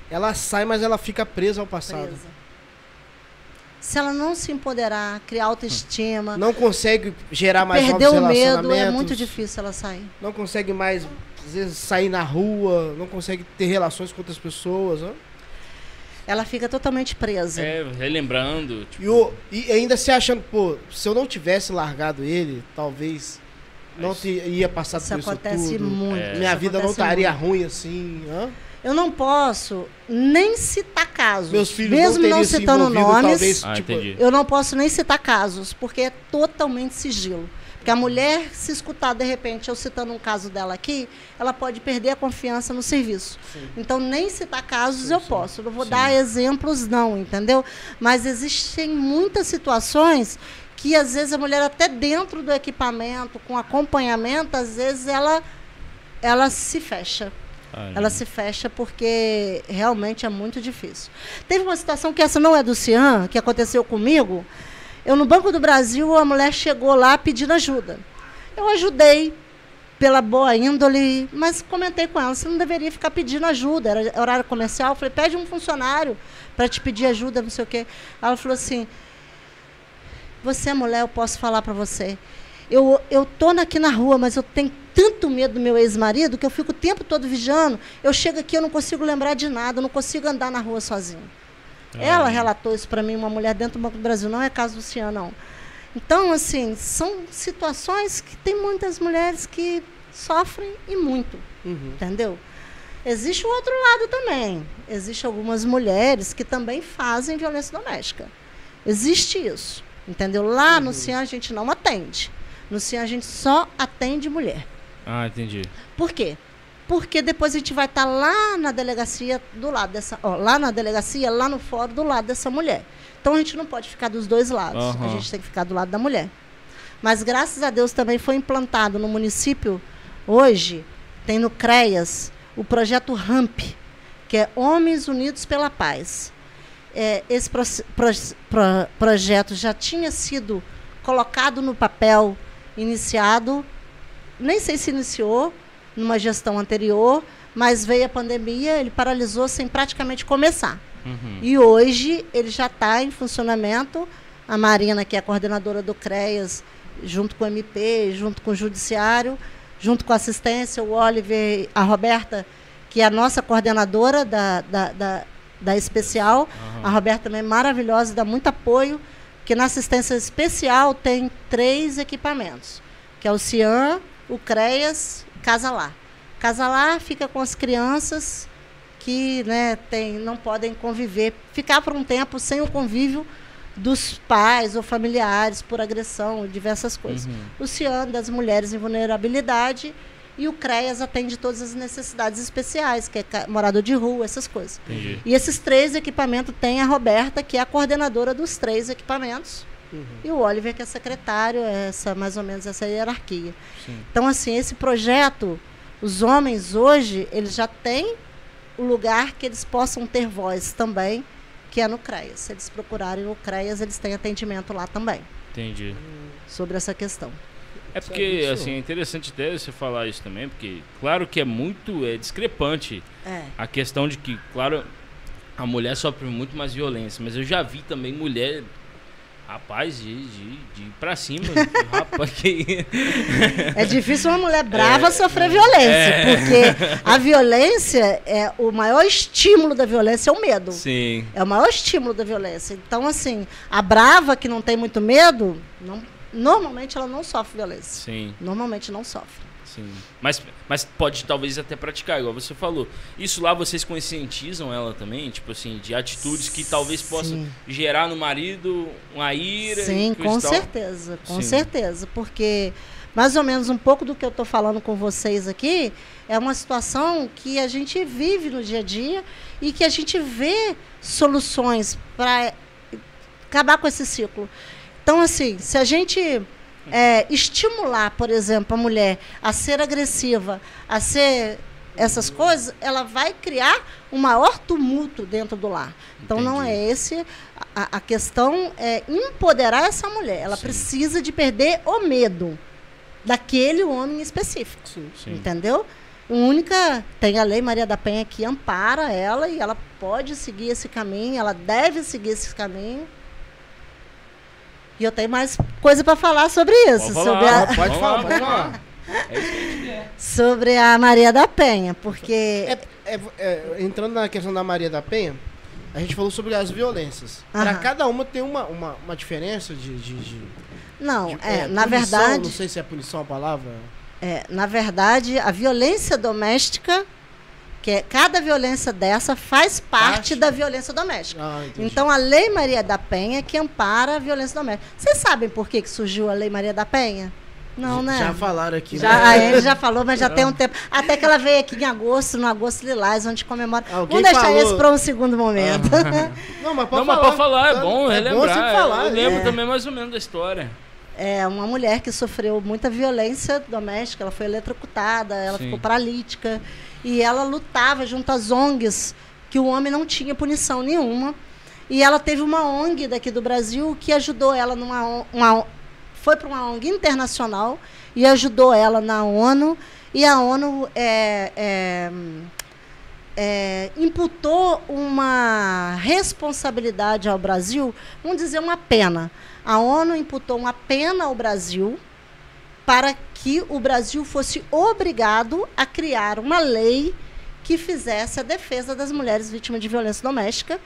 ela sai, mas ela fica presa ao passado. Presa. Se ela não se empoderar, criar autoestima. Não consegue gerar mais Perder o medo, é muito difícil ela sair. Não consegue mais, às vezes, sair na rua, não consegue ter relações com outras pessoas. Ó. ela fica totalmente presa. É, relembrando. Tipo, E, o- e ainda se achando, pô, se eu não tivesse largado ele, talvez não te, ia passar Isso por isso acontece tudo. muito. É. Minha isso vida não estaria muito. ruim assim. Hã? Eu não posso nem citar casos. Meus filhos mesmo não não, citando nomes, talvez, Ah, tipo, eu não posso nem citar casos, porque é totalmente sigilo. Porque a mulher, se escutar de repente eu citando um caso dela aqui, ela pode perder a confiança no serviço. Então, nem citar casos eu posso. Não vou Sim. dar exemplos, não, entendeu? Mas existem muitas situações que, às vezes, a mulher, até dentro do equipamento, com acompanhamento, às vezes ela, ela se fecha. Ela se fecha porque realmente é muito difícil. Teve uma situação que essa não é do Cian, que aconteceu comigo. Eu no Banco do Brasil, a mulher chegou lá pedindo ajuda. Eu ajudei pela boa índole, mas comentei com ela, você não deveria ficar pedindo ajuda. Era horário comercial, eu falei, pede um funcionário para te pedir ajuda, não sei o quê. Ela falou assim, você é mulher, eu posso falar para você. Eu, eu tô aqui na rua, mas eu tenho tanto medo do meu ex-marido que eu fico o tempo todo vigiando. Eu chego aqui, eu não consigo lembrar de nada, eu não consigo andar na rua sozinha. Ela relatou isso para mim, uma mulher dentro do Banco do Brasil, não é caso do Cian, não. Então, assim, são situações que tem muitas mulheres que sofrem e muito, Uhum. entendeu? Existe o outro lado também. Existem algumas mulheres que também fazem violência doméstica. Existe isso, entendeu? Lá no Cian a gente não atende. No Cian a gente só atende mulher. Ah, entendi. Por quê? Porque depois a gente vai estar lá na delegacia do lado dessa, ó, lá na delegacia, lá no fórum do lado dessa mulher. Então a gente não pode ficar dos dois lados. A Aham. gente tem que ficar do lado da mulher. Mas graças a Deus também foi implantado no município hoje tem no CREAS o projeto RAMP, que é Homens Unidos pela Paz. É, esse pro- pro- pro- projeto já tinha sido colocado no papel, iniciado, nem sei se iniciou numa gestão anterior, mas veio a pandemia, ele paralisou sem praticamente começar. Uhum. E hoje ele já está em funcionamento. A Marina, que é a coordenadora do CREAS, junto com o MP, junto com o Judiciário, junto com a assistência, o Oliver, a Roberta, que é a nossa coordenadora da, da, da, da especial. A Roberta também é maravilhosa, dá muito apoio, porque na assistência especial tem três equipamentos, que é o CIAN, o CREAS Casa Lá. Casa Lá fica com as crianças que né, tem, não podem conviver, ficar por um tempo sem o convívio dos pais ou familiares por agressão, diversas coisas. Uhum. O CIAN das mulheres em vulnerabilidade e o CREAS atende todas as necessidades especiais, que é morador de rua, essas coisas. Entendi. E esses três equipamentos tem a Roberta, que é a coordenadora dos três equipamentos, Uhum. e o Oliver, que é secretário, essa mais ou menos essa hierarquia. Sim. Então, assim, esse projeto, os homens hoje, eles já têm o lugar que eles possam ter voz também, que é no CREAS. Se eles procurarem no CREAS, eles têm atendimento lá também, Entendi. sobre essa questão. É porque, Sabe, assim, é interessante até você falar isso também, porque, claro que é muito é, discrepante É. a questão de que, claro, a mulher sofre muito mais violência, mas eu já vi também mulher, rapaz, de, de, de ir pra cima, rapaz, que... É difícil uma mulher brava sofrer violência, porque a violência é o maior estímulo da violência é o medo. Sim, É o maior estímulo da violência. Então, assim, a brava que não tem muito medo, não- normalmente ela não sofre violência. sim, Normalmente não sofre. Sim. Mas, mas pode talvez até praticar, igual você falou. Isso lá vocês conscientizam ela também, tipo assim, de atitudes que talvez possam Sim. gerar no marido uma ira. Sim, com certeza, com Sim. certeza, porque mais ou menos um pouco do que eu estou falando com vocês aqui é uma situação que a gente vive no dia a dia e que a gente vê soluções para acabar com esse ciclo. Então, assim, se a gente é, estimular, por exemplo, a mulher a ser agressiva, a ser essas coisas, ela vai criar um maior tumulto dentro do lar. Então não Entendi. é esse a, a questão é empoderar essa mulher. Ela Sim. precisa de perder o medo daquele homem específico, Sim. Sim. entendeu? A única tem a lei Maria da Penha que ampara ela e ela pode seguir esse caminho, ela deve seguir esse caminho. E eu tenho mais coisa para falar sobre isso, Pode sobre falar. a, Pode falar, pode falar. É isso que a gente quer. sobre a Maria da Penha, porque É, é, é, entrando na questão da Maria da Penha, a gente falou sobre as violências. Para cada uma tem uma, uma, uma diferença de. de, de- Não, de- é, é, na punição, verdade, Não sei se é punição a palavra. é, na verdade, a violência doméstica, que é, cada violência dessa faz parte, Parte. da violência doméstica. Ah. Então, a Lei Maria da Penha é que ampara a violência doméstica. Vocês sabem por que, que surgiu a Lei Maria da Penha? Não, né? Já falaram aqui. Já, né? a ele já falou, mas já tem um tempo. Até que ela veio aqui em agosto, no Agosto Lilás, onde comemora. Alguém Vamos deixar falou- esse para um segundo momento. Não, mas pode Não, mas falar. pode falar, é Tá- bom relembrar. sempre falar. eu lembro é. também mais ou menos da história. É uma mulher que sofreu muita violência doméstica, ela foi eletrocutada, ela Sim. ficou paralítica. E ela lutava junto às ONGs, que o homem não tinha punição nenhuma. E ela teve uma ONG daqui do Brasil que ajudou ela numa. Uma, foi para uma ONG internacional e ajudou ela na ONU. E a ONU é, é, é, imputou uma responsabilidade ao Brasil, vamos dizer, uma pena. A ONU imputou uma pena ao Brasil para que o Brasil fosse obrigado a criar uma lei que fizesse a defesa das mulheres vítimas de violência doméstica.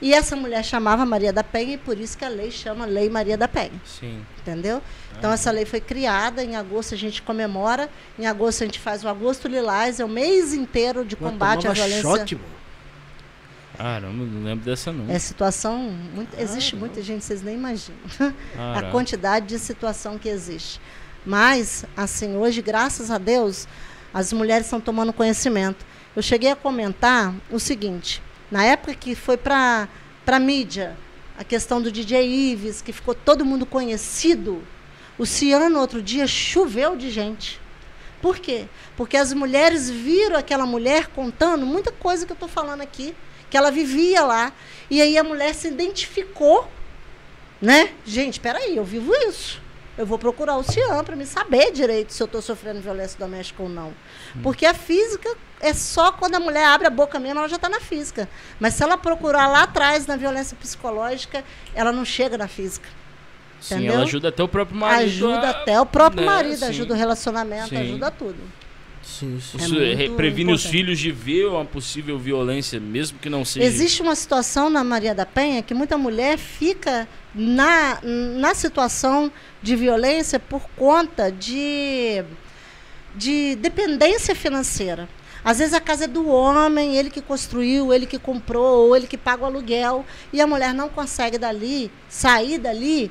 E essa mulher chamava Maria da Penha, e por isso que a lei chama Lei Maria da Penha. Sim. Entendeu? Então, essa lei foi criada, em agosto a gente comemora, em agosto a gente faz o Agosto Lilás, é o mês inteiro de combate à violência. Shot, mano. Caramba, não lembro dessa não. É situação. Muito, existe muita gente, vocês nem imaginam. a Caraca. quantidade de situação que existe. Mas, assim, hoje, graças a Deus, as mulheres estão tomando conhecimento. Eu cheguei a comentar o seguinte: na época que foi para a mídia, a questão do DJ Ives, que ficou todo mundo conhecido, o Ciano, outro dia, choveu de gente. Por quê? Porque as mulheres viram aquela mulher contando muita coisa que eu estou falando aqui, que ela vivia lá. E aí a mulher se identificou né? Gente, peraí, eu vivo isso. Eu vou procurar o CIAM para me saber direito se eu estou sofrendo violência doméstica ou não. Porque a física é só quando a mulher abre a boca mesmo, ela já está na física. Mas se ela procurar lá atrás na violência psicológica, ela não chega na física. Sim, entendeu? ela ajuda até o próprio marido. ajuda a- até o próprio né, marido, sim. ajuda o relacionamento, Sim. ajuda tudo. Sim, sim. É Isso re- previne os importante. filhos de ver uma possível violência, mesmo que não seja. Existe uma situação na Maria da Penha que muita mulher fica na, na situação de violência por conta de, de dependência financeira. Às vezes a casa é do homem, ele que construiu, ele que comprou, ou ele que paga o aluguel, e a mulher não consegue dali, sair dali.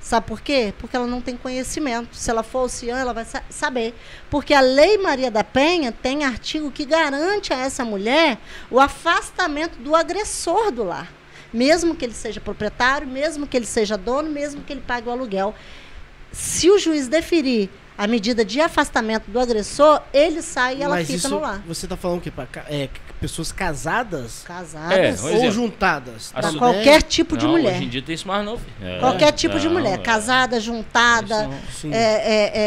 Sabe por quê? Porque ela não tem conhecimento. Se ela for CIAN, ela vai sa- saber. Porque a Lei Maria da Penha tem artigo que garante a essa mulher o afastamento do agressor do lar. Mesmo que ele seja proprietário, mesmo que ele seja dono, mesmo que ele pague o aluguel. Se o juiz deferir a medida de afastamento do agressor, ele sai e ela Mas fica isso, no lar. você tá falando o quê? Pra ca- é, pessoas casadas Casadas. É, ou exemplo. juntadas? Também? qualquer tipo de Não, mulher. Hoje em dia tem isso mais não, filho. É, Qualquer tipo de não, mulher. é. Casada, juntada. É,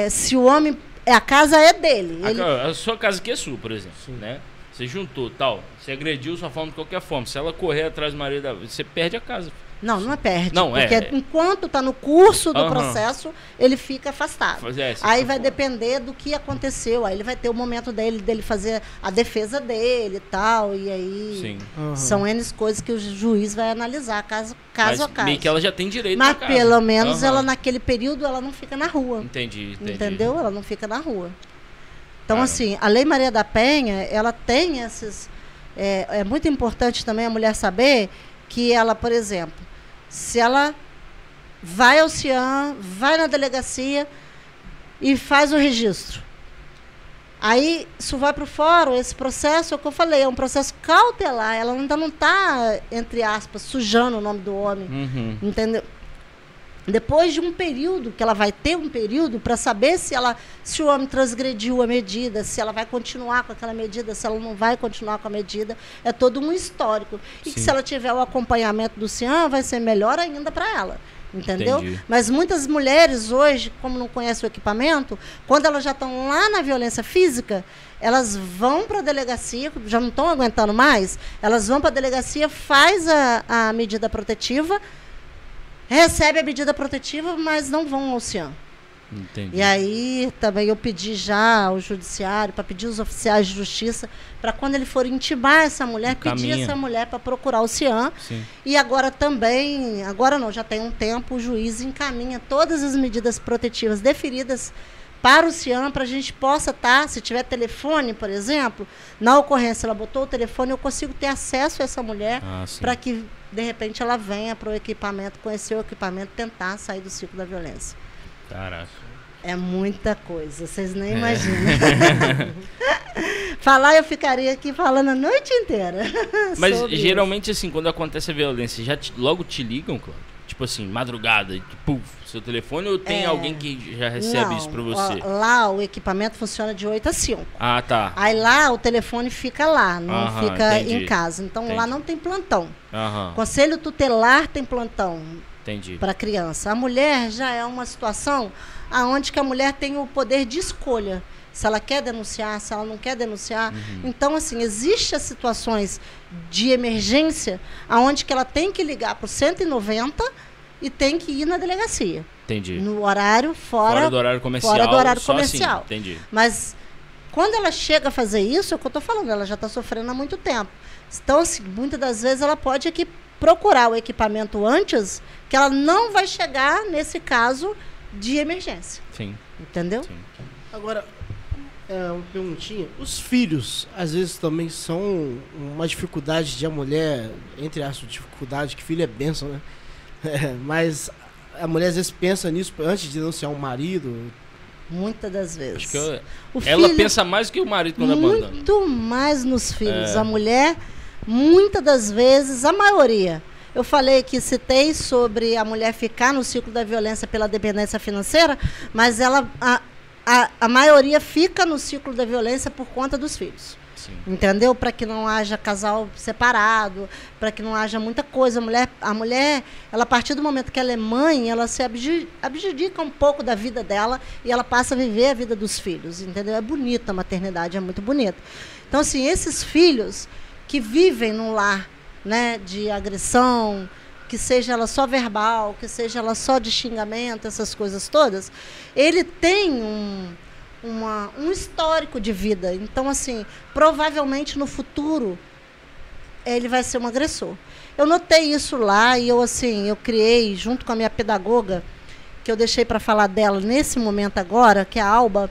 é, é, se o homem. é, A casa é dele. A, Ele, a sua casa aqui é sua, por exemplo, Sim. né? Você juntou, tal, você agrediu sua forma de qualquer forma. Se ela correr atrás do marido, você perde a casa. Não, não é perde. Não, é- porque enquanto está no curso do Aham. processo, ele fica afastado. É, Aí fica vai depender do que aconteceu. Aí ele vai ter o momento dele, dele fazer a defesa dele e tal. E aí Sim. Aham. são N coisas que o juiz vai analisar caso, caso Mas a caso. meio que ela já tem direito Mas na casa. pelo menos Aham. ela naquele período ela não fica na rua. Entendi, entendi. Entendeu? Ela não fica na rua. Então, Caramba. assim, a Lei Maria da Penha, ela tem esses. É, é muito importante também a mulher saber que ela, por exemplo, se ela vai ao CIAM, vai na delegacia e faz o registro. Aí isso vai para o fórum, esse processo, é o que eu falei, é um processo cautelar. Ela ainda não está, entre aspas, sujando o nome do homem. Uhum. Entendeu? Depois de um período, que ela vai ter um período para saber se ela se o homem transgrediu a medida, se ela vai continuar com aquela medida, se ela não vai continuar com a medida, é todo um histórico. E que se ela tiver o acompanhamento do CIAM, vai ser melhor ainda para ela. Entendeu? Entendi. Mas muitas mulheres hoje, como não conhecem o equipamento, quando elas já estão lá na violência física, elas vão para a delegacia, já não estão aguentando mais, elas vão para a delegacia, faz a, a medida protetiva, recebe a medida protetiva, mas não vão ao CIAM. Entendi. E aí também eu pedi já ao judiciário para pedir os oficiais de justiça para quando ele for intimar essa mulher, pedir essa mulher para procurar o CIAM. Sim. E agora também, agora não, já tem um tempo, o juiz encaminha todas as medidas protetivas deferidas para o CIAM, para a gente possa estar, se tiver telefone, por exemplo, na ocorrência, ela botou o telefone, eu consigo ter acesso a essa mulher Ah, para que, de repente, ela venha para o equipamento, conhecer o equipamento, tentar sair do ciclo da violência. Caraca. É muita coisa, vocês É. nem imaginam. Falar, eu ficaria aqui falando a noite inteira. Mas geralmente, assim, quando acontece a violência, já te- logo te ligam, Cláudio? Tipo assim, madrugada, tipo, puf, seu telefone ou tem É. alguém que já recebe Não, isso pra ó, você? lá o equipamento funciona de 8 a 5. Ah, tá. Aí lá o telefone fica lá, não Aham, fica entendi. em casa. Então lá Entendi. não tem plantão. Aham, Conselho tutelar tem plantão entendi. para criança. A mulher já é uma situação aonde que a mulher tem o poder de escolha. Se ela quer denunciar, se ela não quer denunciar. Uhum. Então, assim, existem as situações de emergência aonde que ela tem que ligar para o 190 e tem que ir na delegacia. Entendi. No horário fora, Fora do horário comercial. fora do horário só comercial. Assim, entendi. Mas quando ela chega a fazer isso, é o que eu estou falando, ela já está sofrendo há muito tempo. Então, assim, muitas das vezes ela pode aqui procurar o equipamento antes, que ela não vai chegar nesse caso de emergência. Sim, Entendeu? sim. Agora, é, uma perguntinha. Os filhos, às vezes, também são uma dificuldade de a mulher, entre as dificuldades, que filho é bênção, né? É, mas a mulher às vezes pensa nisso antes de denunciar um marido. Muitas das vezes. Acho que eu- O ela filho- pensa mais que o marido quando abandona. Muito mais nos filhos. É. A mulher, muitas das vezes, a maioria. Eu falei que citei sobre a mulher ficar no ciclo da violência pela dependência financeira, mas ela, a, a, a maioria fica no ciclo da violência por conta dos filhos. Sim. Entendeu? Para que não haja casal separado, para que não haja muita coisa. A mulher, a mulher, ela a partir do momento que ela é mãe, ela se abdi- abdica um pouco da vida dela e ela passa a viver a vida dos filhos, entendeu? É bonita a maternidade, é muito bonita. Então, assim, esses filhos que vivem num lar, né, de agressão, que seja ela só verbal, que seja ela só de xingamento, essas coisas todas, ele tem um, uma- um histórico de vida. Então, assim, provavelmente no futuro ele vai ser um agressor. Eu notei isso lá e eu assim, eu criei junto com a minha pedagoga, que eu deixei para falar dela nesse momento agora, que é a Alba,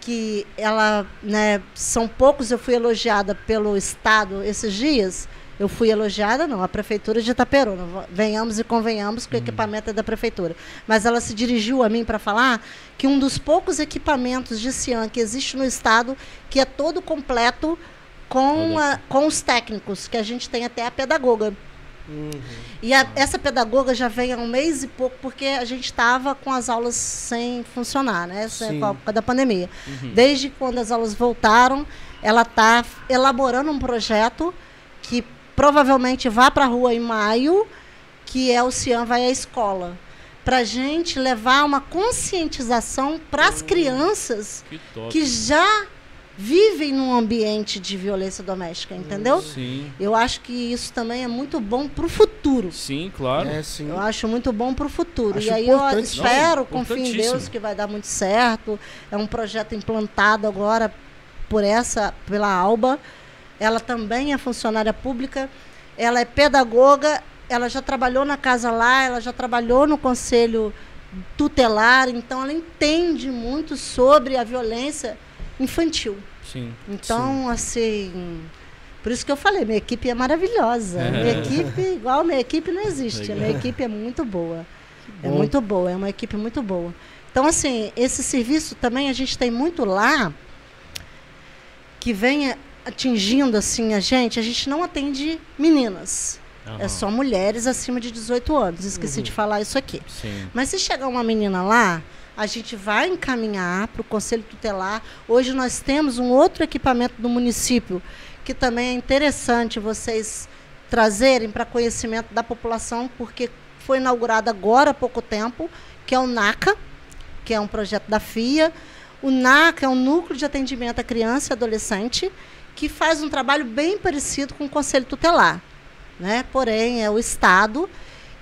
que ela, né, são poucos, eu fui elogiada pelo Estado esses dias. Eu fui elogiada, não, a Prefeitura de Itaperuna. Venhamos e convenhamos que o equipamento é da Prefeitura. Mas ela se dirigiu a mim para falar que um dos poucos equipamentos de CIAN que existe no Estado, que é todo completo com, a- com os técnicos, que a gente tem até a pedagoga. E a- essa pedagoga já vem há um mês e pouco, porque a gente estava com as aulas sem funcionar, né? Sem- Sim. Com a época da pandemia. Desde quando as aulas voltaram, ela está elaborando um projeto que provavelmente vá para a rua em maio, que é o Cian Vai à Escola. Para a gente levar uma conscientização para as crianças Que que já vivem num ambiente de violência doméstica, entendeu? Sim, Eu acho que isso também é muito bom para o futuro. sim, claro. É, sim. Eu acho muito bom para o futuro. Acho e aí eu importante. espero, Não, confio em. Deus que vai dar muito certo. É um projeto implantado agora por essa, pela Alba. Ela também é funcionária pública. Ela é pedagoga. Ela já trabalhou na casa lá. Ela já trabalhou no conselho tutelar. Então ela entende muito sobre a violência infantil. Sim. Então, assim. Por isso que eu falei, minha equipe é maravilhosa. É. Minha equipe, igual minha equipe, não existe. Legal. Minha equipe é muito boa. É bom. muito boa, é uma equipe muito boa. Então, assim, esse serviço também a gente tem muito lá que vem atingindo assim a gente. A gente não atende meninas. É Aham. só mulheres acima de 18 anos. Esqueci de falar isso aqui. Sim. Mas se chegar uma menina lá, a gente vai encaminhar para o Conselho Tutelar. Hoje nós temos um outro equipamento do município que também é interessante vocês trazerem para conhecimento da população, porque foi inaugurado agora há pouco tempo, que é o NACA, que é um projeto da FIA. O NACA é um núcleo de atendimento à criança e adolescente que faz um trabalho bem parecido com o Conselho Tutelar, né? Porém é o Estado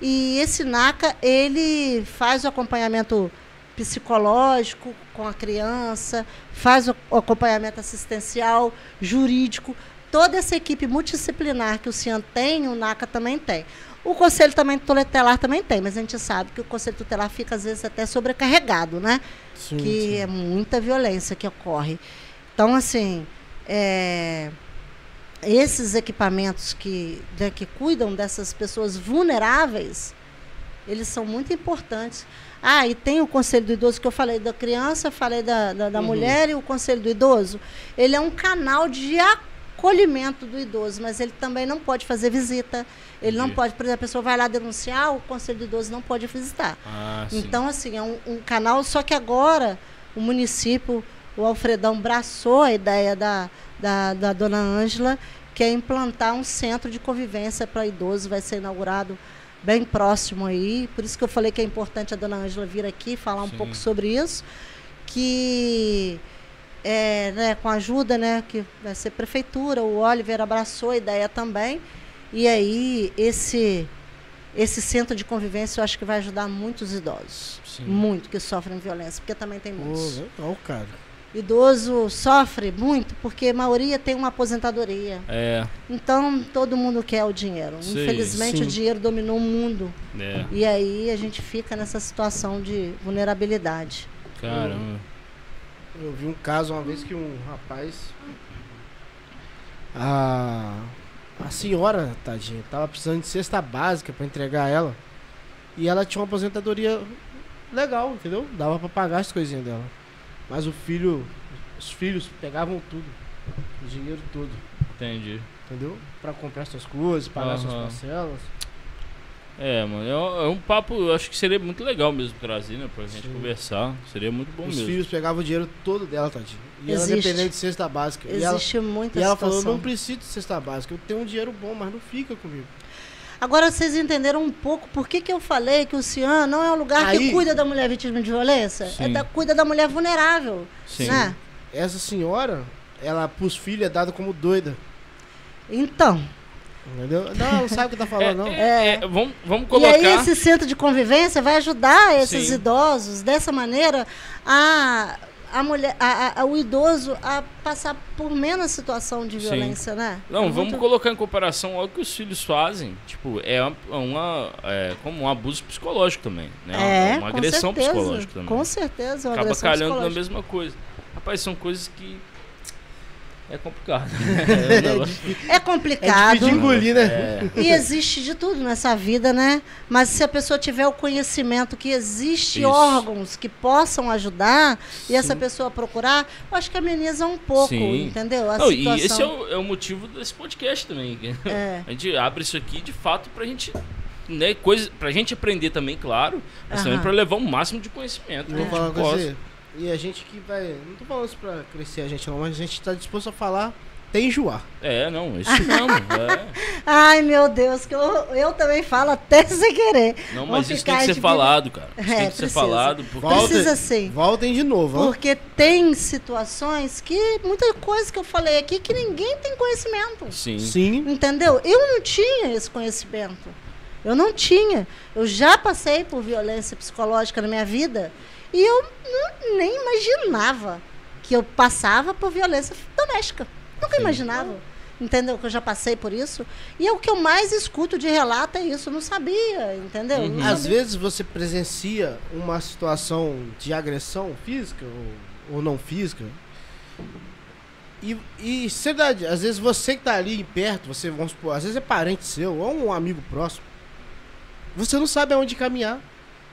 e esse NACA ele faz o acompanhamento psicológico com a criança, faz o acompanhamento assistencial, jurídico. Toda essa equipe multidisciplinar que o CIAN tem, o NACA também tem. O Conselho também tutelar também tem, mas a gente sabe que o Conselho Tutelar fica, às vezes, até sobrecarregado, né? Sim, que sim. é muita violência que ocorre. Então, assim, é, esses equipamentos que, né, que cuidam dessas pessoas vulneráveis, eles são muito importantes. Ah, e tem o Conselho do Idoso que eu falei da criança, falei da, da, da Uhum. mulher e o Conselho do Idoso. Ele é um canal de acolhimento do idoso, mas ele também não pode fazer visita. Ele não pode, por exemplo, a pessoa vai lá denunciar, o Conselho do Idoso não pode visitar. Ah. Então, assim, é um, um canal, só que agora o município, o Alfredão, braçou a ideia da, da, da dona Ângela, que é implantar um centro de convivência para idoso, vai ser inaugurado bem próximo aí. Por isso que eu falei que é importante a dona Ângela vir aqui falar um Sim. pouco sobre isso, que é, né, com a ajuda, né, que vai ser prefeitura, o Oliver abraçou a ideia também. E aí esse esse centro de convivência eu acho que vai ajudar muitos idosos. Sim. Muito que sofrem violência, porque também tem muitos. legal, cara. Idoso sofre muito porque a maioria tem uma aposentadoria. É, Então todo mundo quer o dinheiro. Sim, Infelizmente sim. o dinheiro dominou o mundo. é. E aí a gente fica nessa situação de vulnerabilidade. Caramba. Eu vi um caso uma vez que um rapaz. A, a senhora, tadinha, tava precisando de cesta básica pra entregar ela. E ela tinha uma aposentadoria legal, entendeu? Dava pra pagar as coisinhas dela. Mas o filho. Os filhos pegavam tudo. O dinheiro todo. Entendi. Entendeu? Pra comprar suas coisas, pagar suas Aham. parcelas. É, mano, é um, é um papo, eu acho que seria muito legal mesmo trazer, né? Pra gente Sim. conversar. Seria muito bom Os mesmo. filhos pegavam o dinheiro todo dela, tadinha. E ela Existe. dependente de cesta básica. E ela, Existe muita e ela situação. falou, não preciso de cesta básica, eu tenho um dinheiro bom, mas não fica comigo. Agora vocês entenderam um pouco por que, que eu falei que o CIAN não é um lugar que Aí- cuida da mulher vítima de violência? É Sim. da, cuida da mulher vulnerável. Sim. Né? Essa senhora, ela pros filhos é dada como doida. Então, Entendeu? Não, não sabe o que tá falando, não. É, é, vamos, vamos e colocar. aí esse centro de convivência vai ajudar esses Sim. idosos, dessa maneira, a, a mulher, a, a- o idoso a passar por menos situação de Sim. violência, né? Não, É vamos muito- colocar em comparação ao que os filhos fazem. Tipo, é uma, uma- é como um abuso psicológico também, né? É, uma com agressão certeza, psicológica também. Com certeza, uma Acaba agressão calhando na mesma coisa. Rapaz, são coisas que é complicado. É um É É complicado. difícil de engolir, né? É, E existe de tudo nessa vida, né? Mas se a pessoa tiver o conhecimento que existe Isso. órgãos que possam ajudar e essa Sim. pessoa procurar, eu acho que ameniza um pouco, Sim. entendeu? A Não, e situação. esse é o, é o motivo desse podcast também. É. A gente abre isso aqui de fato pra gente. Né, coisa, pra gente aprender também, claro, mas também pra levar o máximo de conhecimento. E vou gente falar com você. E a gente que vai. Não tô falando isso pra crescer a gente, não, mas a gente tá disposto a falar até enjoar. É, não, isso mesmo. é. Ai, meu Deus, que eu, eu também falo até sem querer. Não, mas isso tem que ser de- falado, cara. Isso É, tem que ser precisa. falado. Porque... Volta- Precisa sim. Voltem de novo, ó. Porque tem situações que, muita coisa que eu falei aqui, que ninguém tem conhecimento. Sim. Sim. Entendeu? Eu não tinha esse conhecimento. Eu não tinha. Eu já passei por violência psicológica na minha vida e eu não- nem imaginava que eu passava por violência doméstica. Nunca Sim. imaginava. Entendeu? Que eu já passei por isso. E é o que eu mais escuto de relato é isso. Eu não sabia, entendeu? Uhum. Não Às sabia. vezes você presencia uma situação de agressão física ou, ou não física. E, e verdade, às vezes você que tá ali perto, você, vamos supor, às vezes é parente seu ou um amigo próximo. Você não sabe aonde caminhar.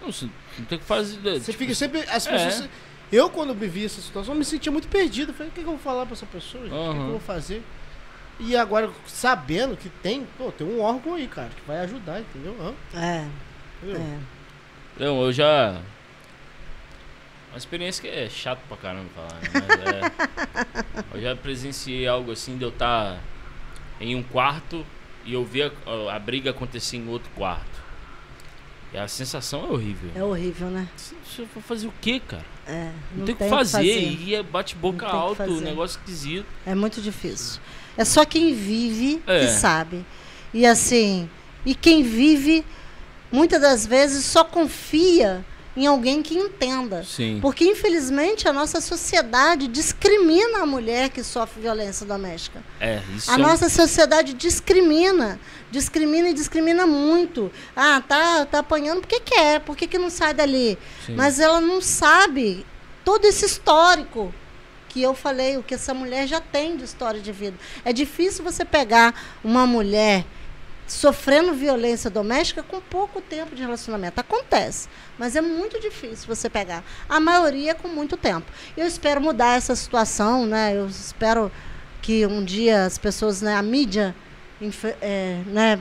Não, você não tem que fazer. Você tipo, fica sempre. As é. pessoas. Eu, quando me vi essa situação, me sentia muito perdido. Falei, o que, que eu vou falar pra essa pessoa? gente? O que, eu vou fazer? E agora, sabendo que tem, pô, tem um órgão aí, cara, que vai ajudar, entendeu? Hã? É, Entendeu? é. Não, eu já. Uma experiência que é chato pra caramba falar, né? Mas é. Eu já presenciei algo assim de eu estar em um quarto e eu ver a, a briga acontecer em outro quarto. E a sensação é horrível. É horrível, né? Você vai fazer o quê, cara? É, Não, tem o que fazer. E é bate boca Não tem o que alto, fazer. negócio esquisito. É muito difícil. É só quem vive É. que sabe. E assim, e quem vive, muitas das vezes só confia em alguém que entenda. Sim. Porque, infelizmente, a nossa sociedade discrimina a mulher que sofre violência doméstica. É, isso A é nossa sociedade discrimina. Discrimina e discrimina muito. Ah, tá, tá apanhando porque quer, por que, que não sai dali? Sim. Mas ela não sabe todo esse histórico que eu falei, o que essa mulher já tem de história de vida. É difícil você pegar uma mulher sofrendo violência doméstica com pouco tempo de relacionamento. Acontece, mas é muito difícil você pegar. A maioria é com muito tempo. Eu espero mudar essa situação, né? Eu espero que um dia as pessoas, né, a mídia, é, né,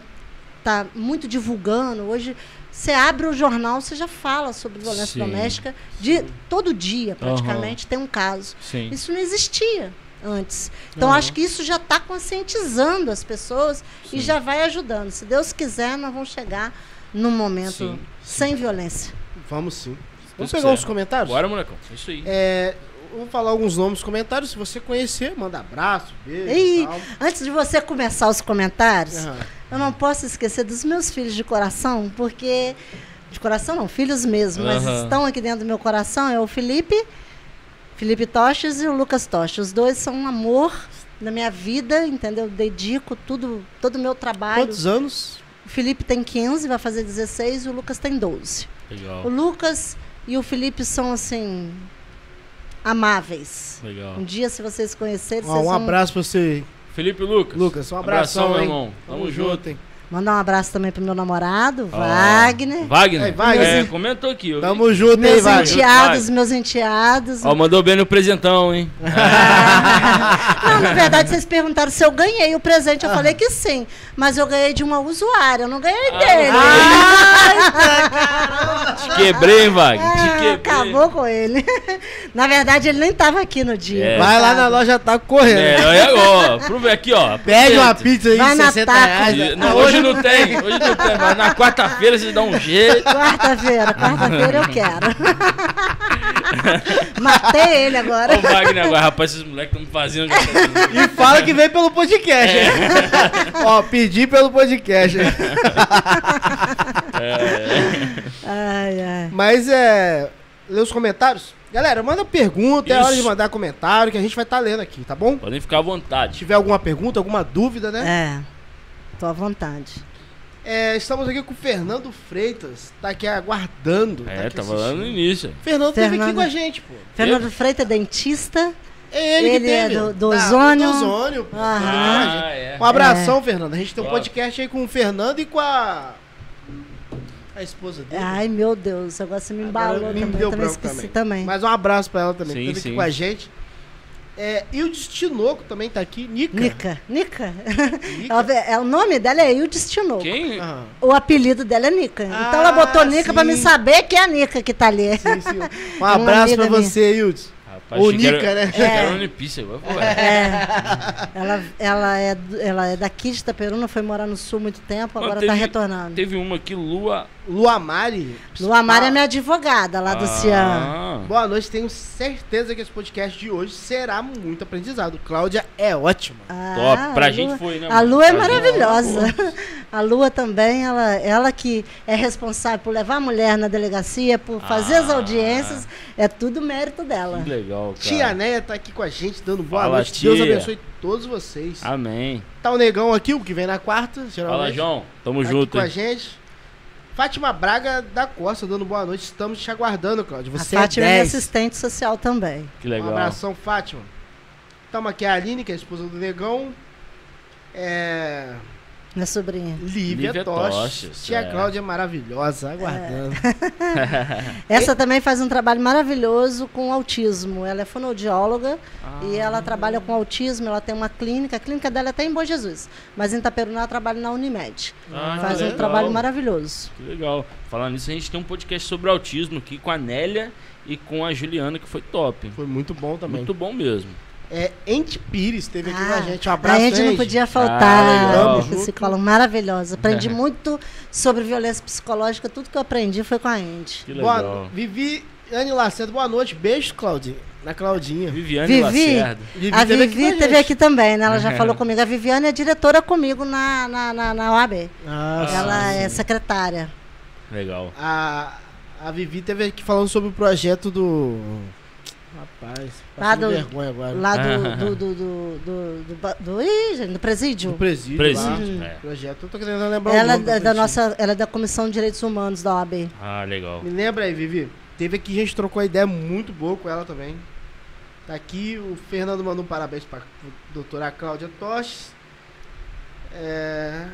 tá muito divulgando. Hoje você abre o jornal, você já fala sobre violência Sim. doméstica de todo dia, praticamente tem um caso. Sim. Isso não existia antes. Então Aham. acho que isso já está conscientizando as pessoas Sim. e já vai ajudando. Se Deus quiser, nós vamos chegar num momento Sim, sem violência. Vamos sim. Vamos pegar quiser. uns comentários? Bora, molecão. É isso aí. É, eu vou falar alguns nomes comentários. Se você conhecer, manda abraço, beijo e tal. Antes de você começar os comentários, Aham. eu não posso esquecer dos meus filhos de coração, porque. De coração não, filhos mesmo, mas Aham. estão aqui dentro do meu coração. É o Felipe, Felipe Toches e o Lucas Toches. Os dois são um amor da minha vida, entendeu? Dedico tudo, todo o meu trabalho. Quantos anos? O Felipe tem 15, vai fazer 16 e o Lucas tem 12. Legal. O Lucas e o Felipe são, assim, amáveis. Legal. Um dia, se vocês conhecerem, Ó, vocês um vão abraço pra você, Felipe Lucas. Lucas. Um abração, meu hein? irmão. Tamo, junto. hein? Mandar um abraço também pro meu namorado, Ó, Wagner. Wagner. Aí, Wagner. É, comentou aqui. Tamo junto, hein, Meus Wagner? enteados, Wagner. meus enteados. Ó, mandou bem no presentão, hein? Não, na verdade, vocês perguntaram se eu ganhei o presente. Eu falei que sim. Mas eu ganhei de uma usuária, eu não ganhei Ah, dele. Te quebrei, hein, Wagner? Te Ah, quebrei. acabou com ele. Na verdade, ele nem estava aqui no dia. É. Vai lá na loja, tá correndo. É agora. Prove aqui, ó. Pede uma pizza aí Vai de na 60 taca. reais. Não, hoje não tem, hoje não tem, mas na quarta-feira você dá um jeito. Quarta-feira, quarta-feira eu quero. Matei ele agora. O Wagner agora, rapaz, esses moleques estão me fazendo. já tá- E fala que veio pelo podcast, hein? Ó, pedi pelo podcast. hein? Ai, ai. Mas é. Lê os comentários. Galera, manda pergunta, é Isso. hora de mandar comentário que a gente vai estar lendo aqui, tá bom? Podem ficar à Se vontade. tiver alguma pergunta, alguma dúvida, né? É. Tô à vontade. É, estamos aqui com o Fernando Freitas, tá aqui aguardando. tá É, aqui tava lá no início. Fernando teve aqui Fernando. com a gente, pô. Fernando Freitas é dentista. É ele, Ele que é teve. do- do Ah, ozônio. do ozônio, pô. Aham. Tá aqui com a gente. Ah, é. Um abração, Fernando. A gente tem um podcast aí com o Fernando e com a. A esposa dele. Ai, meu Deus, agora você me Agora embalou me também. deu também esqueci também. Mas um abraço pra ela também. Sim, que teve aqui sim. com a gente. É, e o Destinoco também tá aqui. Nica. Nica. Nica? Nica? Ela- é, o nome dela é Ildes Tinoco. Quem? Aham. O apelido dela é Nica. Ah, então ela botou Nica pra me saber que é a Nica que tá ali. Sim, sim. Um abraço minha. você. Rapaz, que era- Nica, né? que era É. É. Ela, ela, é, ela é daqui de Itaperuna, foi morar no sul muito tempo, Mas agora teve- tá retornando. Teve uma aqui, Lua. Luamari. Lua Mari é minha advogada lá do Cian. Ah, Boa noite, tenho certeza que esse podcast de hoje será muito aprendizado. Cláudia é ótima. Ah, Top. Pra a gente Lua- foi, né, A? Lua é maravilhosa. A Lua também, ela, ela que é responsável por levar a mulher na delegacia, por fazer as Ah. audiências, é tudo mérito dela. Que legal, cara. Tia Neia tá aqui com a gente, dando boa Fala, noite. Deus tia. abençoe todos vocês. Amém. Tá o Negão aqui, o que vem na quarta, geralmente. Fala, João. Tamo tá aqui junto. com a gente. Fátima Braga da Costa, dando boa noite. Estamos te aguardando, Cláudio. A Você Fátima é é minha 10. assistente social também. Que Um legal. abração, Fátima. Tamo aqui a Aline, que é a esposa do Negão. É... Minha sobrinha. Lívia, Lívia Toches. Toches, Tia é. Cláudia maravilhosa, aguardando. Essa também faz um trabalho maravilhoso com autismo. Ela é fonoaudióloga e Ah. ela trabalha com autismo. Ela tem uma clínica. A clínica dela é até em Bom Jesus. Mas em Itaperuna ela trabalha na Unimed. Ah, faz um legal. trabalho maravilhoso. Que legal. Falando nisso, a gente tem um podcast sobre autismo aqui com a Nélia e com a Juliana, que foi top. Foi muito bom também. Muito bom mesmo. É, Ente Pires esteve aqui com Ah, a gente. Um abraço, a gente não podia Ah, faltar. legal. Ah, psicóloga maravilhosa. Aprendi muito sobre violência psicológica. Tudo que eu aprendi foi com a Andy. Que legal. Boa, Vivi Anne Lacerda, boa noite. Beijo, Claudinha. Na Claudinha. Viviane Vivi. Lacerda. Vivi a teve aqui com Vivi a esteve gente. aqui também, né? Ela já falou comigo. A Viviane é diretora comigo na, na, na, na OAB. Ah, Ela sim, é secretária. Legal. A, A Vivi teve aqui falando sobre o projeto do. Rapaz, Lá do- vergonha agora. Lá do. do, do, do, do, do, ih, gente, do presídio. Do presídio. Presídio, lá. é. Projeto. Eu tô querendo lembrar Ela o é nome do da nossa, ela é da Comissão de Direitos Humanos da OAB. Ah, legal. Me lembra aí, Vivi. Teve aqui, a gente trocou uma ideia muito boa com ela também. Tá aqui, o Fernando mandou um parabéns pra doutora Cláudia Toches. É.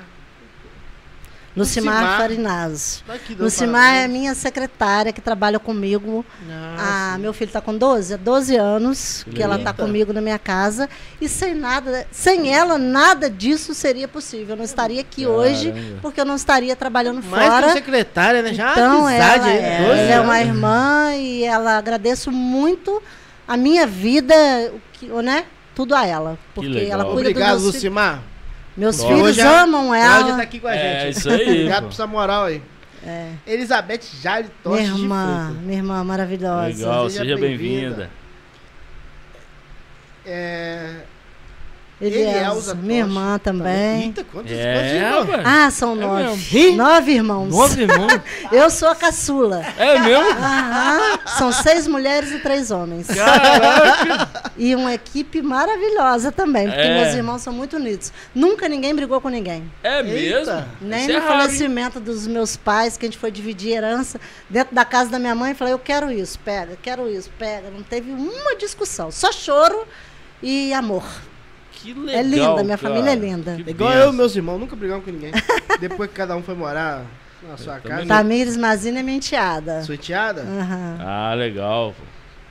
Lucimar Lucimar. Farinazzo. Lucimar é minha secretária que trabalha comigo. Ah, Ah, meu filho está com 12, há 12 anos Que que ela está comigo na minha casa. E sem nada, sem ela, nada disso seria possível. Eu não estaria aqui hoje, Caramba. porque eu não estaria trabalhando Mais fora. secretária, né? Já Então, ela, aí, é, 12 ela é uma irmã e ela agradeço muito a minha vida, o que, né? Tudo a ela. Porque ela cuida Obrigado, meus filhos. Meus Bom. filhos amam Cláudia ela. tá aqui com a É, gente. isso aí, Obrigado por essa moral aí. É, Elizabeth Jale Toches minha irmã, minha irmã maravilhosa. Legal, seja seja bem-vinda. bem-vinda. É... Elielza, Elielza minha Toches irmã também. Eita, quantos, É, quantos irmãos? Ah, são É nove. mesmo? Nove irmãos. Nove irmãos? Eu sou a caçula. É mesmo? Aham, são seis mulheres e três homens. Caraca! E uma equipe maravilhosa também, porque É. meus irmãos são muito unidos. Nunca ninguém brigou com ninguém. É mesmo? Eita. Nem Isso é no hein? falecimento dos meus pais, que a gente foi dividir herança, dentro da casa da minha mãe, falei, eu quero isso, pega, quero isso, pega. Não teve uma discussão, só choro e amor. Que legal. É linda, minha cara. família é linda. Que igual benção. eu e meus irmãos, nunca brigamos com ninguém. Depois que cada um foi morar na sua também casa. Tamires Mazina é minha enteada. Sua enteada? Aham. Ah, legal.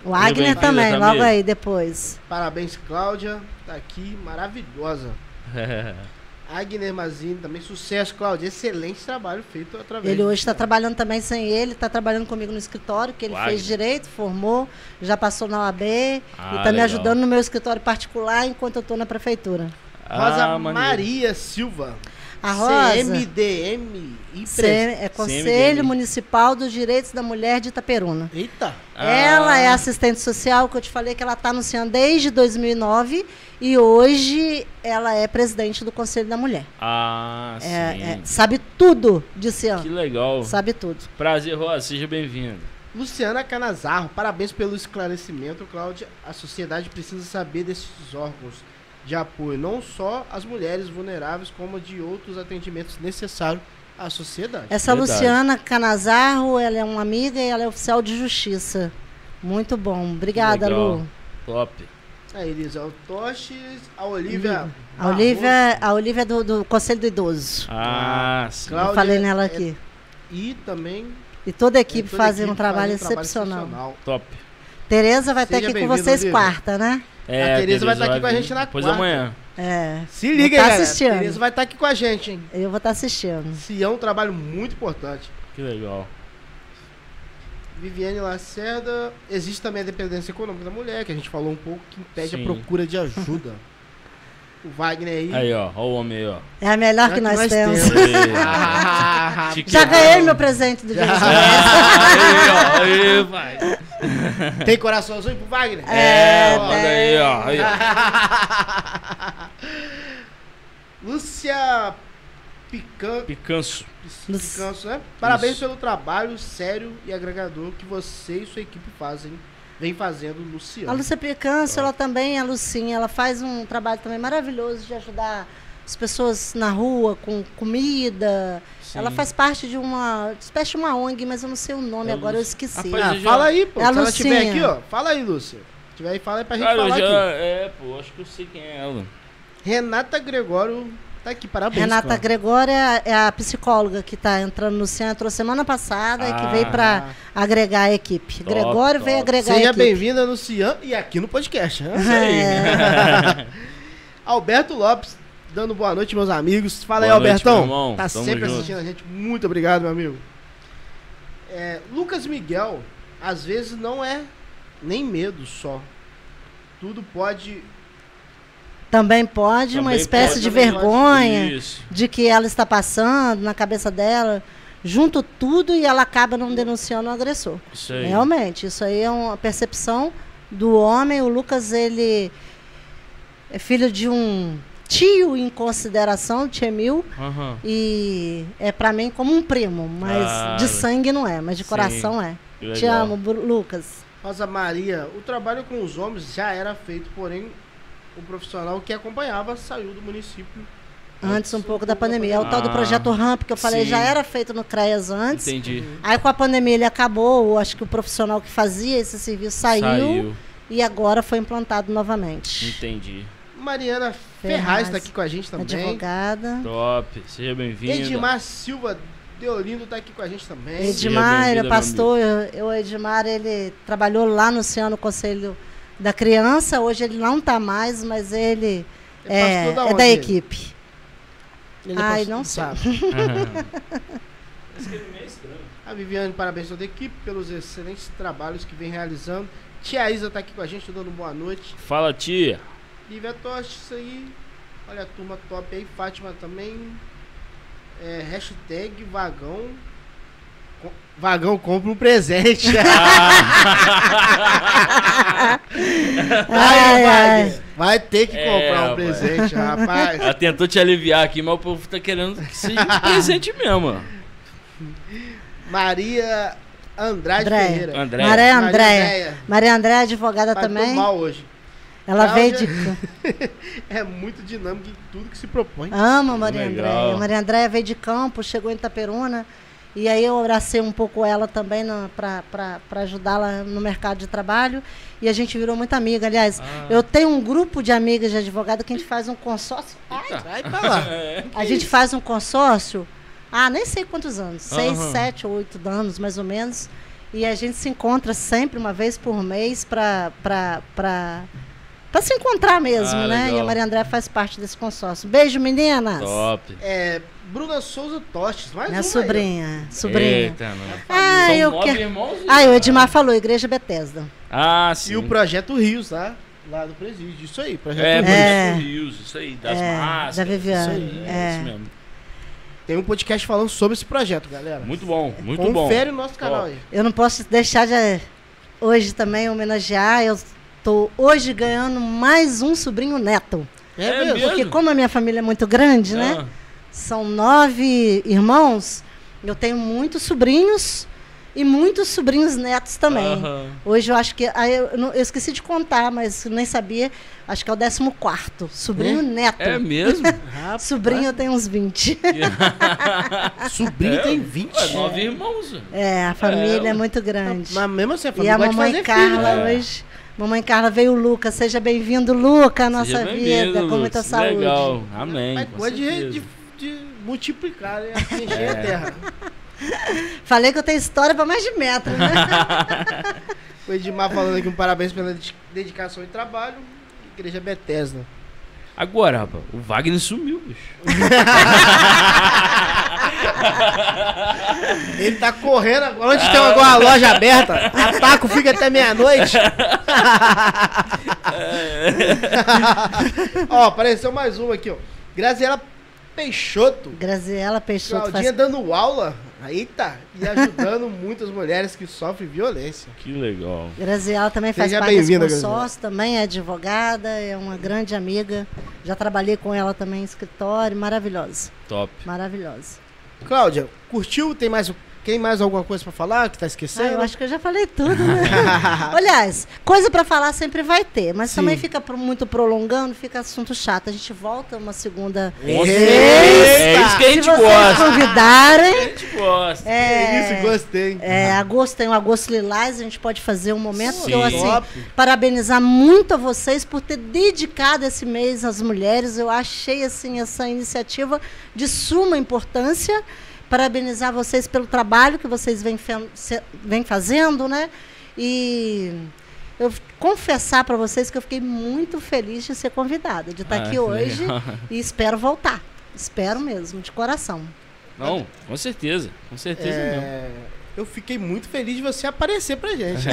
O Agner também, Tamires. logo aí depois. Parabéns, Cláudia. Tá aqui, maravilhosa. Agner Mazini, também sucesso, Cláudia. Excelente trabalho feito através Ele hoje está trabalhando também sem ele, está trabalhando comigo no escritório, que ele fez direito, formou, já passou na OAB Ah, e está me ajudando no meu escritório particular enquanto eu estou na prefeitura. Rosa Ah, maneiro. Maria Silva. A Rosa CMDM e é Conselho CMDM. Municipal dos Direitos da Mulher de Itaperuna. Eita. Ela Ah, é assistente social, que eu te falei que ela está no CIAN desde 2009 e hoje ela é presidente do Conselho da Mulher. Ah, sim. É, é, sabe tudo de CIAN. Que legal. Sabe tudo. Prazer, Rosa. Seja bem-vindo. Luciana Canazarro, parabéns pelo esclarecimento, Cláudia. A sociedade precisa saber desses órgãos de apoio, não só às mulheres vulneráveis, como de outros atendimentos necessários à sociedade. Essa Verdade. Luciana Canazarro, ela é uma amiga e ela é oficial de justiça. Muito bom. Obrigada, legal. Lu. Top. A Elisa Toches, a Olivia. A Olivia, a Olivia é do, do Conselho do Idoso. Ah, sim. Cláudia Eu falei nela é- aqui. E também. E toda a equipe toda a fazendo um equipe trabalho faz um excepcional. excepcional. Top. Tereza vai estar Seja aqui com vocês Olivia. quarta, né? É, A Tereza vai estar aqui com a gente na Depois quarta. amanhã. É. Se liga, tá aí, galera. assistindo. Tereza vai estar aqui com a gente, hein? Eu vou estar assistindo. Se é um trabalho muito importante. Que legal. Viviane Lacerda, existe também a dependência econômica da mulher, que a gente falou um pouco, que impede Sim. a procura de ajuda. o Wagner aí. Aí, ó. Ó o homem aí, ó. É a melhor é que nós, temos. Aí, Ah, Te Já ganhei meu presente do dia Mulheres. aí, ó. Aí, vai. Tem coraçãozinho pro Wagner? É, Olha aí, ó. Aí, ó. Lúcia Pican... Picanço. Picanço, né? Parabéns Isso. pelo trabalho sério e agregador que você e sua equipe fazem, vem fazendo, Luciano. A Lúcia Picanço, ela também, a Lucinha, ela faz um trabalho também maravilhoso de ajudar as pessoas na rua com comida. Sim. Ela faz parte de uma espécie de uma ONG, mas eu não sei o nome É, agora, eu Lúcia. esqueci. Ah, eu já- fala aí, pô. É a Se ela estiver aqui, ó. Fala aí, Lúcia. Se tiver aí, fala aí pra gente Cara, eu falar já. aqui. É, pô, acho que eu sei quem é ela. Renata Gregório tá aqui, parabéns. Renata cara. Gregória é a psicóloga que está entrando no centro semana passada e que Ah. veio para agregar a equipe. Top, Gregório veio top. agregar a Seja equipe. bem-vinda no Cian e aqui no podcast. né? É. Alberto Lopes, dando boa noite, meus amigos. Fala aí, Boa noite, Albertão. meu irmão. Tá Tamo sempre junto. assistindo a gente. Muito obrigado, meu amigo. É, Lucas Miguel, às vezes não é nem medo só. Tudo pode. Também pode, uma Também espécie pode, de vergonha de que ela está passando na cabeça dela. Junto tudo e ela acaba não denunciando o agressor. Isso aí. Realmente, isso aí é uma percepção do homem. O Lucas, ele é filho de um tio em consideração, Tchemil, Aham. e é pra mim como um primo, mas Ah, de sangue não é, mas de sim. coração é. Te amo, Lucas. Rosa Maria, o trabalho com os homens já era feito, porém o profissional que acompanhava saiu do município. Antes um pouco da pandemia. É o tal do Ah, projeto RAMP que eu falei, sim. já era feito no CREAS antes. Entendi. Aí com a pandemia ele acabou, acho que o profissional que fazia esse serviço saiu, e agora foi implantado novamente. Entendi. Mariana Ferraz, está aqui com a gente também. Advogada. Top. Seja bem-vindo. Edmar Silva Deolindo está aqui com a gente também. Ed- Edmar, bem-vinda, ele é pastor, eu, o Edmar, ele trabalhou lá no Oceano Conselho da Criança, hoje ele não está mais, mas ele é, da é onde, da ele? equipe. Ele é Ai, não sabe. A Viviane, parabéns a toda a equipe pelos excelentes trabalhos que vem realizando. Tia Isa está aqui com a gente, dando boa noite. Fala, tia. Lívia Toste, isso aí. Olha a turma top aí. Fátima também. É, hashtag vagão. Vagão compra um presente. Ai, ai. Vai ter que É, comprar um rapaz. presente, rapaz. Ela tentou te aliviar aqui, mas o povo tá querendo que seja de presente mesmo. Maria Andrade Andréia. Ferreira. André. Maria Andréia. Andréia. Maria Andréia é advogada também. mal hoje. Ela veio de. Cláudia. É muito dinâmico em tudo que se propõe. Ama Maria Legal. Andréia. Maria Andréia veio de campo, chegou em Itaperuna. E aí eu abracei um pouco ela também para ajudá-la no mercado de trabalho. E a gente virou muito amiga. Aliás, Ah. eu tenho um grupo de amigas de advogado que a gente faz um consórcio. Ai, Vai pra lá. a gente faz um consórcio, ah, nem sei quantos anos, seis, Aham. sete ou oito anos, mais ou menos. E a gente se encontra sempre, uma vez por mês, para para se encontrar mesmo, Ah, né? legal. E a Maria André faz parte desse consórcio. Beijo, meninas! Top. É, Bruna Souza Tostes, mais Minha uma aí, sobrinha, sobrinha. Eita, mano. Ah, eu quero. irmãos? Ah, o Edmar falou, Igreja Bethesda. Ah, sim. E o Projeto Rios, tá? Lá do presídio. Isso aí, Projeto É, Rios. É. Projeto Rios, isso aí, das É, máscaras. da Viviane, Isso aí, é. isso mesmo. Tem um podcast falando sobre esse projeto, galera. Muito bom, muito bom. Confere o nosso canal aí. Eu não posso deixar de hoje também homenagear. Eu estou hoje ganhando mais um sobrinho neto. É, É mesmo. mesmo? Porque como a minha família é muito grande, né? São nove irmãos, eu tenho muitos sobrinhos e muitos sobrinhos netos também. aham. Hoje eu acho que. eu, não- eu esqueci de contar, mas nem sabia. Acho que é o 14 Sobrinho É? neto. É mesmo? Sobrinho eu tenho uns 20. Sobrinho É, tem 20. Ué, nove irmãos. É, a família é, É, muito grande. Mas mesmo assim, a E família a gosta de mamãe Carla filho. É. hoje. Mamãe Carla veio o Luca. Seja bem-vindo, Luca, à nossa vida, com muita Lucas. saúde. Legal, amém. Mas com pode de multiplicar, né? Encher É. a terra. Falei que eu tenho história para mais de metro, né? O Edmar falando aqui um parabéns pela dedi- dedicação e trabalho. Igreja Bethesda. Agora, rapaz, o Wagner sumiu, bicho. Ele tá correndo agora. Onde tem alguma loja aberta, ataco fica até meia-noite. ó, apareceu mais uma aqui, ó. Graziela Peixoto. Graziela Peixoto Claudinha faz... dando aula. Eita! E ajudando muitas mulheres que sofrem violência. Que legal. Graziela também faz Seja parte bem-vinda, consórcio, também é advogada, é uma grande amiga. Já trabalhei com ela também em escritório, maravilhosa, Top. maravilhosa. Cláudia, curtiu? Tem mais, tem mais alguma coisa pra falar que tá Ah, esquecendo? eu acho que eu já falei tudo, né? Aliás, coisa pra falar sempre vai ter, mas Sim. também fica muito prolongando, fica assunto chato. A gente volta uma segunda. Eita! É isso que a gente Se vocês gosta. A convidarem, gente gosta. é, Isso, gostei. é, agosto tem o Agosto Lilás, a gente pode fazer um momento que eu, Sim. assim, Top. parabenizar muito a vocês por ter dedicado esse mês às mulheres. Eu achei assim essa iniciativa de suma importância. Parabenizar vocês pelo trabalho que vocês vêm, vêm fazendo, né? E eu confessar para vocês que eu fiquei muito feliz de ser convidada, de estar Ah, aqui hoje legal. e espero voltar. Espero mesmo, de coração. Não, com certeza. Com certeza mesmo. É, eu fiquei muito feliz de você aparecer pra gente.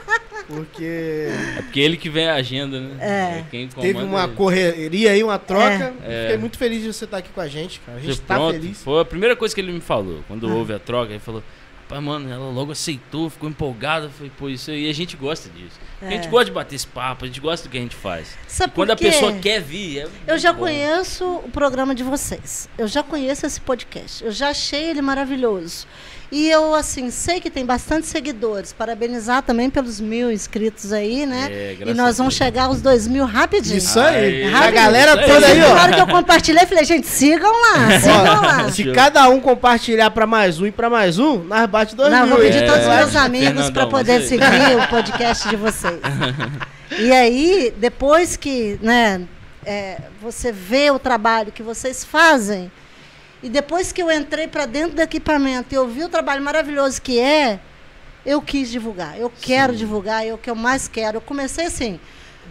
Porque É porque ele que vem a agenda, né? É. quem comanda teve uma ele. correria aí, uma troca. É. Fiquei muito feliz de você estar aqui com a gente, cara. A gente Você tá pronto, feliz. Foi a primeira coisa que ele me falou. Quando Ah. houve a troca, ele falou: Rapaz, mano, ela logo aceitou, ficou empolgada. Falei, pô, isso aí a gente gosta disso. A gente É. gosta de bater esse papo, a gente gosta do que a gente faz. Sabe quando a pessoa quer vir, é Eu já bom. conheço o programa de vocês. Eu já conheço esse podcast. Eu já achei ele maravilhoso. E eu, assim, sei que tem bastante seguidores. Parabenizar também pelos mil inscritos aí, né? É, e nós vamos chegar aos dois mil rapidinho. Isso aí. Aí, a rapidinho. galera toda aí, Na ó. hora que eu compartilhei, falei, gente, sigam lá, sigam lá. Se cada um compartilhar pra mais um e pra mais um, nós bate dois Não, mil. vou pedir? É, todos os meus é, amigos para poder seguir o podcast de vocês. E aí, depois que né, é, você vê o trabalho que vocês fazem, e depois que eu entrei para dentro do equipamento e eu vi o trabalho maravilhoso que é, eu quis divulgar. Eu quero divulgar, é o que eu mais quero. Eu comecei assim,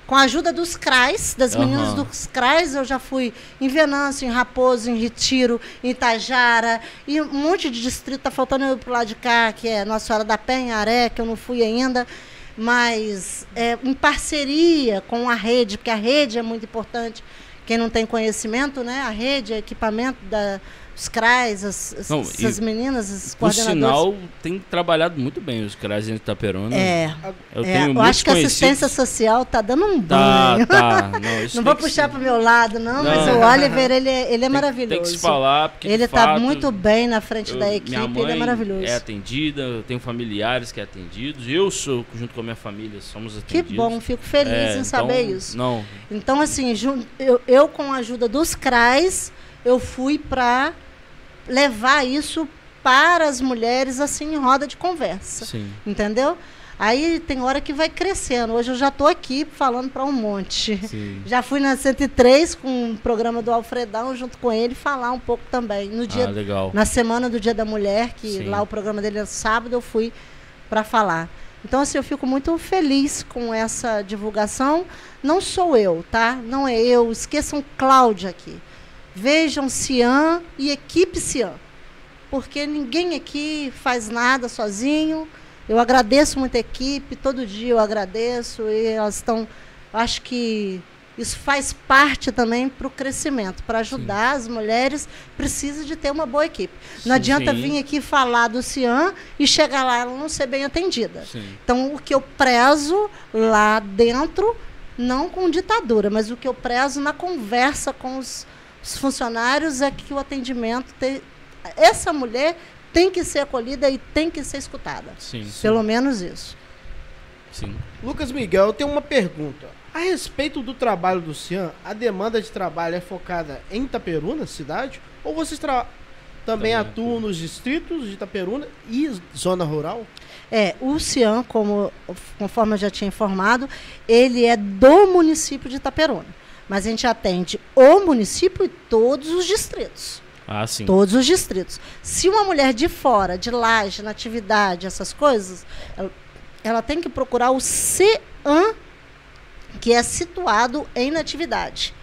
com a ajuda dos CRAs, das Aham. meninas dos CRAs, eu já fui em Venâncio, em Raposo, em Retiro, em Itajara, e um monte de distrito, tá faltando eu ir pro lado de cá, que é Nossa Senhora da Penha, Aré, que eu não fui ainda, mas é, em parceria com a rede, porque a rede é muito importante. Quem não tem conhecimento, né? A rede, o equipamento da, os CRAs, as, as- Não, essas meninas, coordenadores. sinal, tem trabalhado muito bem os caras de Itaperuna. É, Eu é, eu acho que a assistência social tá dando um Tá, banho. tá. Não, Não vou que puxar para o meu lado, não, mas Não. o Oliver, ele é, ele é tem- maravilhoso. Tem que se falar, porque ele está muito bem na frente eu- da minha equipe, mãe ele é maravilhoso. É atendida, eu tenho familiares que é atendidos. Eu sou, junto com a minha família, somos que atendidos. bom, fico feliz É, em saber então, isso. Não, Então, assim, eu, eu, com a ajuda dos CRAs, eu fui para levar isso para as mulheres, assim, em roda de conversa. sim. Entendeu? Aí tem hora que vai crescendo. Hoje eu já estou aqui falando para um monte. sim. Já fui na 103 com o programa do Alfredão, junto com ele, falar um pouco também. No dia, Ah, legal. na semana do Dia da Mulher, que Sim. lá o programa dele é sábado, eu fui para falar. Então, assim, eu fico muito feliz com essa divulgação. Não sou eu, tá? Não é eu. Esqueçam Cláudia aqui. Vejam Cian e equipe Cian. Porque ninguém aqui faz nada sozinho. Eu agradeço muito a equipe, todo dia eu agradeço e elas estão. Acho que isso faz parte também para o crescimento. Para ajudar as mulheres, precisa de ter uma boa equipe. Sim, Não adianta sim. vir aqui falar do Cian e chegar lá ela não ser bem atendida. Sim. Então, o que eu prezo lá dentro, não com ditadura, mas o que eu prezo na conversa com os, os funcionários é que o atendimento. Te, essa mulher tem que ser acolhida e tem que ser escutada. Sim, sim. Pelo menos isso. sim. Lucas Miguel, eu tenho uma pergunta. A respeito do trabalho do Cian, a demanda de trabalho é focada em Itaperuna, cidade? Ou vocês tra- também Também atuam atuam. nos distritos de Itaperuna e zona rural? É, o Cian, como, conforme eu já tinha informado, ele é do município de Itaperuna. Mas a gente atende o município e todos os distritos. Ah, sim. Todos os distritos. Se uma mulher de fora, de laje, natividade, essas coisas, ela, ela tem que procurar o CEAM, que é situado em natividade.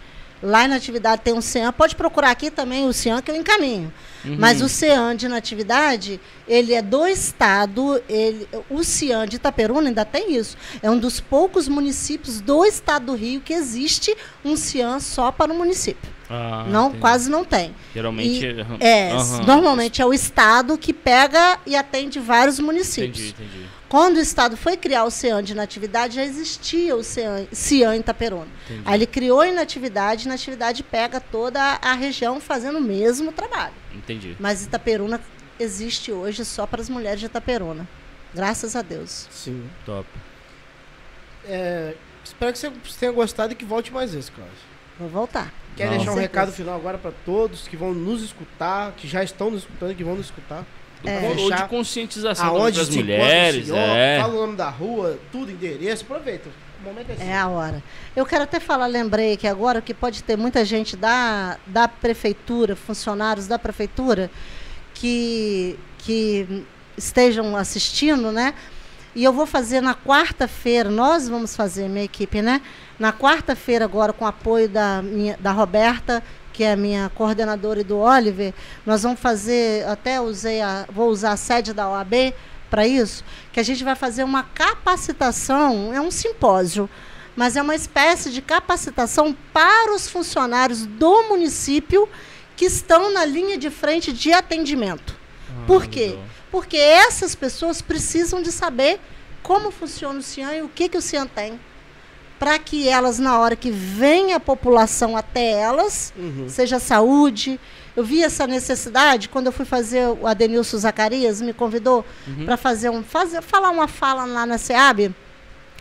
Lá em natividade tem um CEAM, pode procurar aqui também o CEAM que eu encaminho. Uhum. Mas o CEAM de natividade, ele é do estado, ele, o CEAM de Itaperuna ainda tem isso. É um dos poucos municípios do estado do Rio que existe um CEAM só para o município. Ah, não, entendi. quase não tem. Geralmente E-. É, Aham. normalmente é o Estado que pega e atende vários municípios. Entendi, entendi. Quando o Estado foi criar o CEAN de natividade, já existia o CEAN, CIAN em Itaperuna. entendi. Aí ele criou em natividade, e natividade pega toda a região fazendo o mesmo trabalho. Entendi. Mas Itaperuna existe hoje só para as mulheres de Itaperuna. Graças a Deus. Sim. Top. É, espero que você tenha gostado e que volte mais vezes, Cláudio. Vou voltar. Quer Não. deixar um recado final agora para todos que vão nos escutar, que já estão nos escutando e que vão nos escutar? É. Ou de conscientização aonde das mulheres. senhor, É. fala o nome da rua, tudo, endereço, aproveita. O momento é. É a hora. Eu quero até falar, lembrei aqui agora que pode ter muita gente da, da prefeitura, funcionários da prefeitura, que, que estejam assistindo, né? E eu vou fazer na quarta-feira, nós vamos fazer, minha equipe, né? Na quarta-feira, agora, com o apoio da, minha, da Roberta, que é a minha coordenadora, e do Oliver, nós vamos fazer, até usei a, vou usar a sede da OAB para isso, que a gente vai fazer uma capacitação, é um simpósio, mas é uma espécie de capacitação para os funcionários do município que estão na linha de frente de atendimento. Ah, Por quê? legal. Porque essas pessoas precisam de saber como funciona o CIAN e o que, que o CIAN tem. Para que elas, na hora que vem a população até elas, Uhum. seja saúde. Eu vi essa necessidade quando eu fui fazer o Adenilson Zacarias me convidou para fazer um fazer falar uma fala lá na SEAB,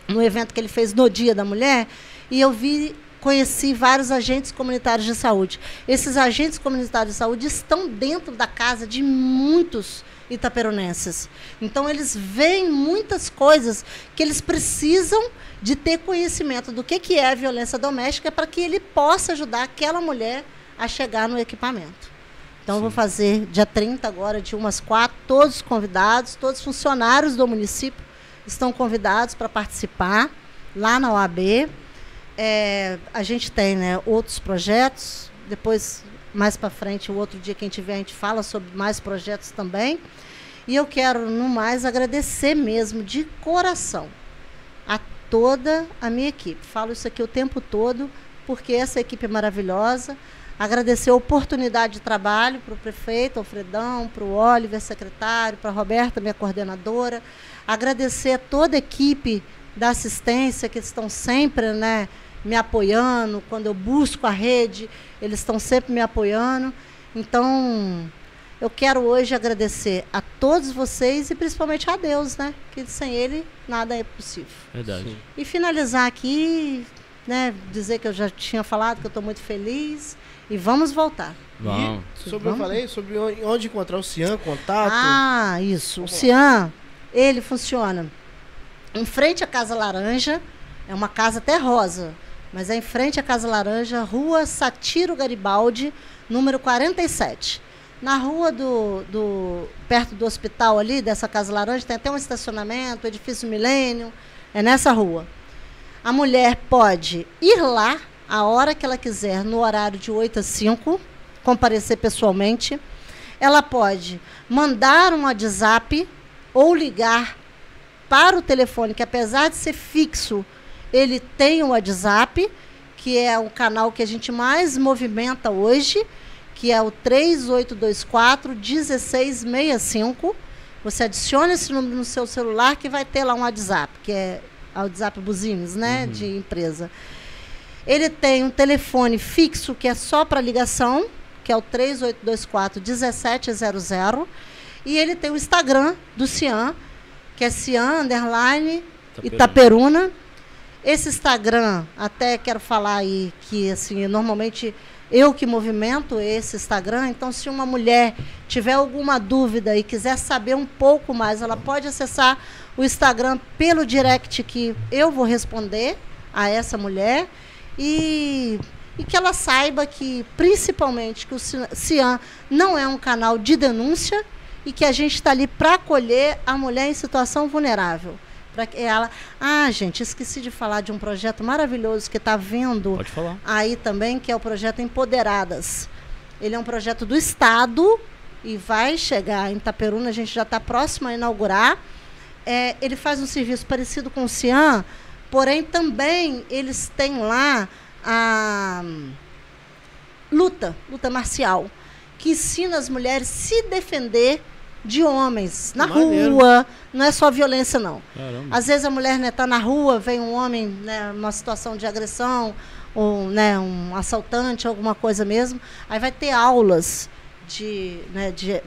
no evento que ele fez no Dia da Mulher, e eu vi conheci vários agentes comunitários de saúde. Esses agentes comunitários de saúde estão dentro da casa de muitos itaperunenses. Então eles veem muitas coisas que eles precisam de ter conhecimento do que, que é a violência doméstica para que ele possa ajudar aquela mulher a chegar no equipamento. Então, vou fazer dia 30 agora, de umas quatro, todos convidados, todos funcionários do município estão convidados para participar lá na OAB. É, a gente tem né, outros projetos, depois, mais para frente, o outro dia, quem tiver, a gente fala sobre mais projetos também. E eu quero, no mais, agradecer mesmo, de coração, toda a minha equipe. Falo isso aqui o tempo todo, porque essa equipe é maravilhosa. Agradecer a oportunidade de trabalho para o prefeito, Alfredão, para o Oliver, secretário, para a Roberta, minha coordenadora. Agradecer a toda a equipe da assistência que estão sempre né, me apoiando. Quando eu busco a rede, eles estão sempre me apoiando. Então, eu quero hoje agradecer a todos vocês e principalmente a Deus, né? Que sem Ele nada é possível. Verdade. E finalizar aqui, né? Dizer que eu já tinha falado que eu estou muito feliz e vamos voltar. Vamos. E sobre, eu Vamos? falei sobre onde encontrar o Cian, contato. Ah, isso. O Vamos. Cian, ele funciona em frente à Casa Laranja. É uma casa até rosa, mas é em frente à Casa Laranja, Rua Satiro Garibaldi, número 47. Na rua do, do perto do hospital ali, dessa Casa Laranja, tem até um estacionamento, edifício Milênio. É nessa rua. A mulher pode ir lá a hora que ela quiser, no horário de 8 a 5, comparecer pessoalmente. Ela pode mandar um WhatsApp ou ligar para o telefone, que apesar de ser fixo, ele tem o WhatsApp, que é o canal que a gente mais movimenta hoje, que é o 3824 1665. Você adiciona esse número no seu celular que vai ter lá um WhatsApp, que é o WhatsApp Buzines, né, de empresa. Ele tem um telefone fixo que é só para ligação, que é o 3824 1700. E ele tem o Instagram do Cian, que é Cian Underline Itaperuna. Esse Instagram, até quero falar aí que assim, normalmente eu que movimento esse Instagram, então se uma mulher tiver alguma dúvida e quiser saber um pouco mais, ela pode acessar o Instagram pelo direct que eu vou responder a essa mulher e, e que ela saiba que, principalmente, que o Ci- Cian não é um canal de denúncia e que a gente está ali para acolher a mulher em situação vulnerável. Para que ela. Ah, gente, esqueci de falar de um projeto maravilhoso que está falar. aí também, que é o projeto Empoderadas. Ele é um projeto do Estado e vai chegar em Itaperuna, a gente já está próximo a inaugurar. É, ele faz um serviço parecido com o Cian, porém também eles têm lá a luta, luta marcial, que ensina as mulheres a se defender de homens na Maneiro. rua. Não é só violência, não. Caramba. Às vezes a mulher está na rua, vem um homem né, numa situação de agressão, ou né, um assaltante, alguma coisa mesmo. Aí vai ter aulas de, né, de,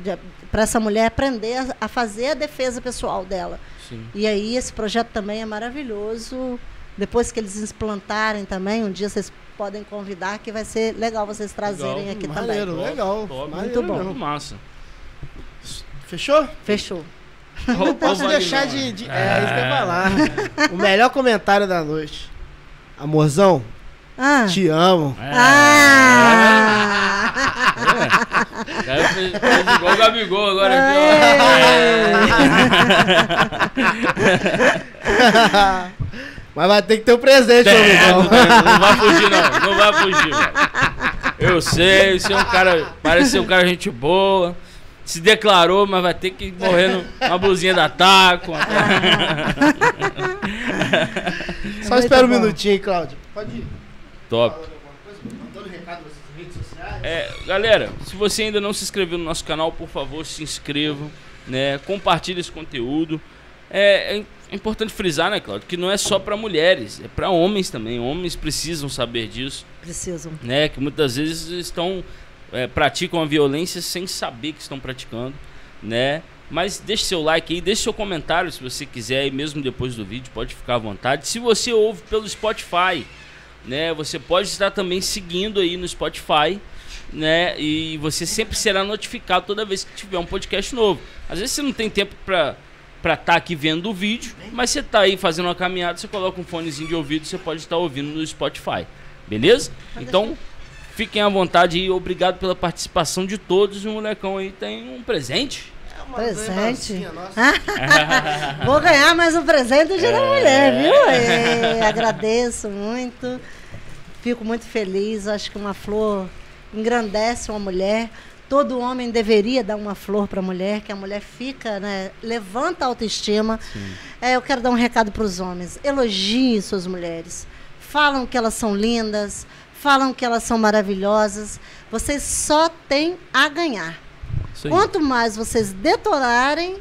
para essa mulher aprender a, a fazer a defesa pessoal dela. Sim. E aí esse projeto também é maravilhoso. Depois que eles implantarem também, um dia vocês podem convidar, que vai ser legal vocês trazerem Legal. aqui Maneiro, também. legal. Maneiro Muito bom. mesmo. Massa. Fechou? Fechou. Não posso deixar de. de- é, isso que eu ia falar. O melhor comentário da noite. Amorzão, Ah. te amo. É. Ah! O cara fez, fez igual o Gabigol agora aqui, Mas vai ter que ter um presente, ó. meu É, amigão. não, não vai fugir, não. Não vai fugir, velho. Eu sei, você é um cara. Parece ser um cara gente boa. Se declarou, mas vai ter que morrer numa blusinha da Taco. Só espera um bom. minutinho, Cláudio. Pode ir. Top. Mandando recado nas redes sociais. É, galera, se você ainda não se inscreveu no nosso canal, por favor, se inscrevam. né? Compartilhe esse conteúdo. É, é importante frisar, né, Claudio, que não é só para mulheres, é para homens também. Homens precisam saber disso, Precisam. né? Que muitas vezes estão é, praticam a violência sem saber que estão praticando, né? Mas deixe seu like aí, deixe seu comentário se você quiser, e mesmo depois do vídeo, pode ficar à vontade. Se você ouve pelo Spotify, né? Você pode estar também seguindo aí no Spotify, né? E você sempre será notificado toda vez que tiver um podcast novo. Às vezes você não tem tempo para para estar aqui vendo o vídeo, mas você tá aí fazendo uma caminhada, você coloca um fonezinho de ouvido, você pode estar ouvindo no Spotify. Beleza? Então, fiquem à vontade e obrigado pela participação de todos. O molecão aí tem um presente. É uma Presente. nossa. Vou ganhar mais um presente do Dia da É. Mulher, viu? É, agradeço muito. Fico muito feliz. Acho que uma flor engrandece uma mulher. Todo homem deveria dar uma flor para a mulher, que a mulher fica, né? Levanta a autoestima. É, eu quero dar um recado para os homens. Elogiem suas mulheres. Falam que elas são lindas, falam que elas são maravilhosas. Vocês só têm a ganhar. Quanto mais vocês detonarem,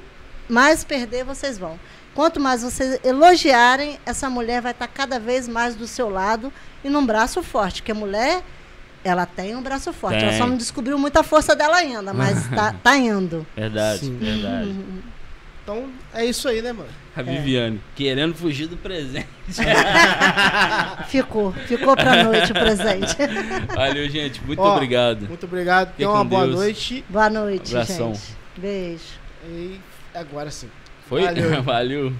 mais perder vocês vão. Quanto mais vocês elogiarem, essa mulher vai estar cada vez mais do seu lado e num braço forte. Porque a mulher, ela tem um braço forte. Ela Tem. só não descobriu muita força dela ainda, mas tá, tá indo. Verdade, Sim. verdade. Então é isso aí, né, mano? A Viviane, querendo fugir do presente. Ficou, ficou pra noite o presente. Valeu, gente. Muito Ó, obrigado. Muito obrigado. Tenha uma boa Deus. noite. Boa noite, Abração. gente. Beijo. E agora sim. Foi? Valeu. Valeu.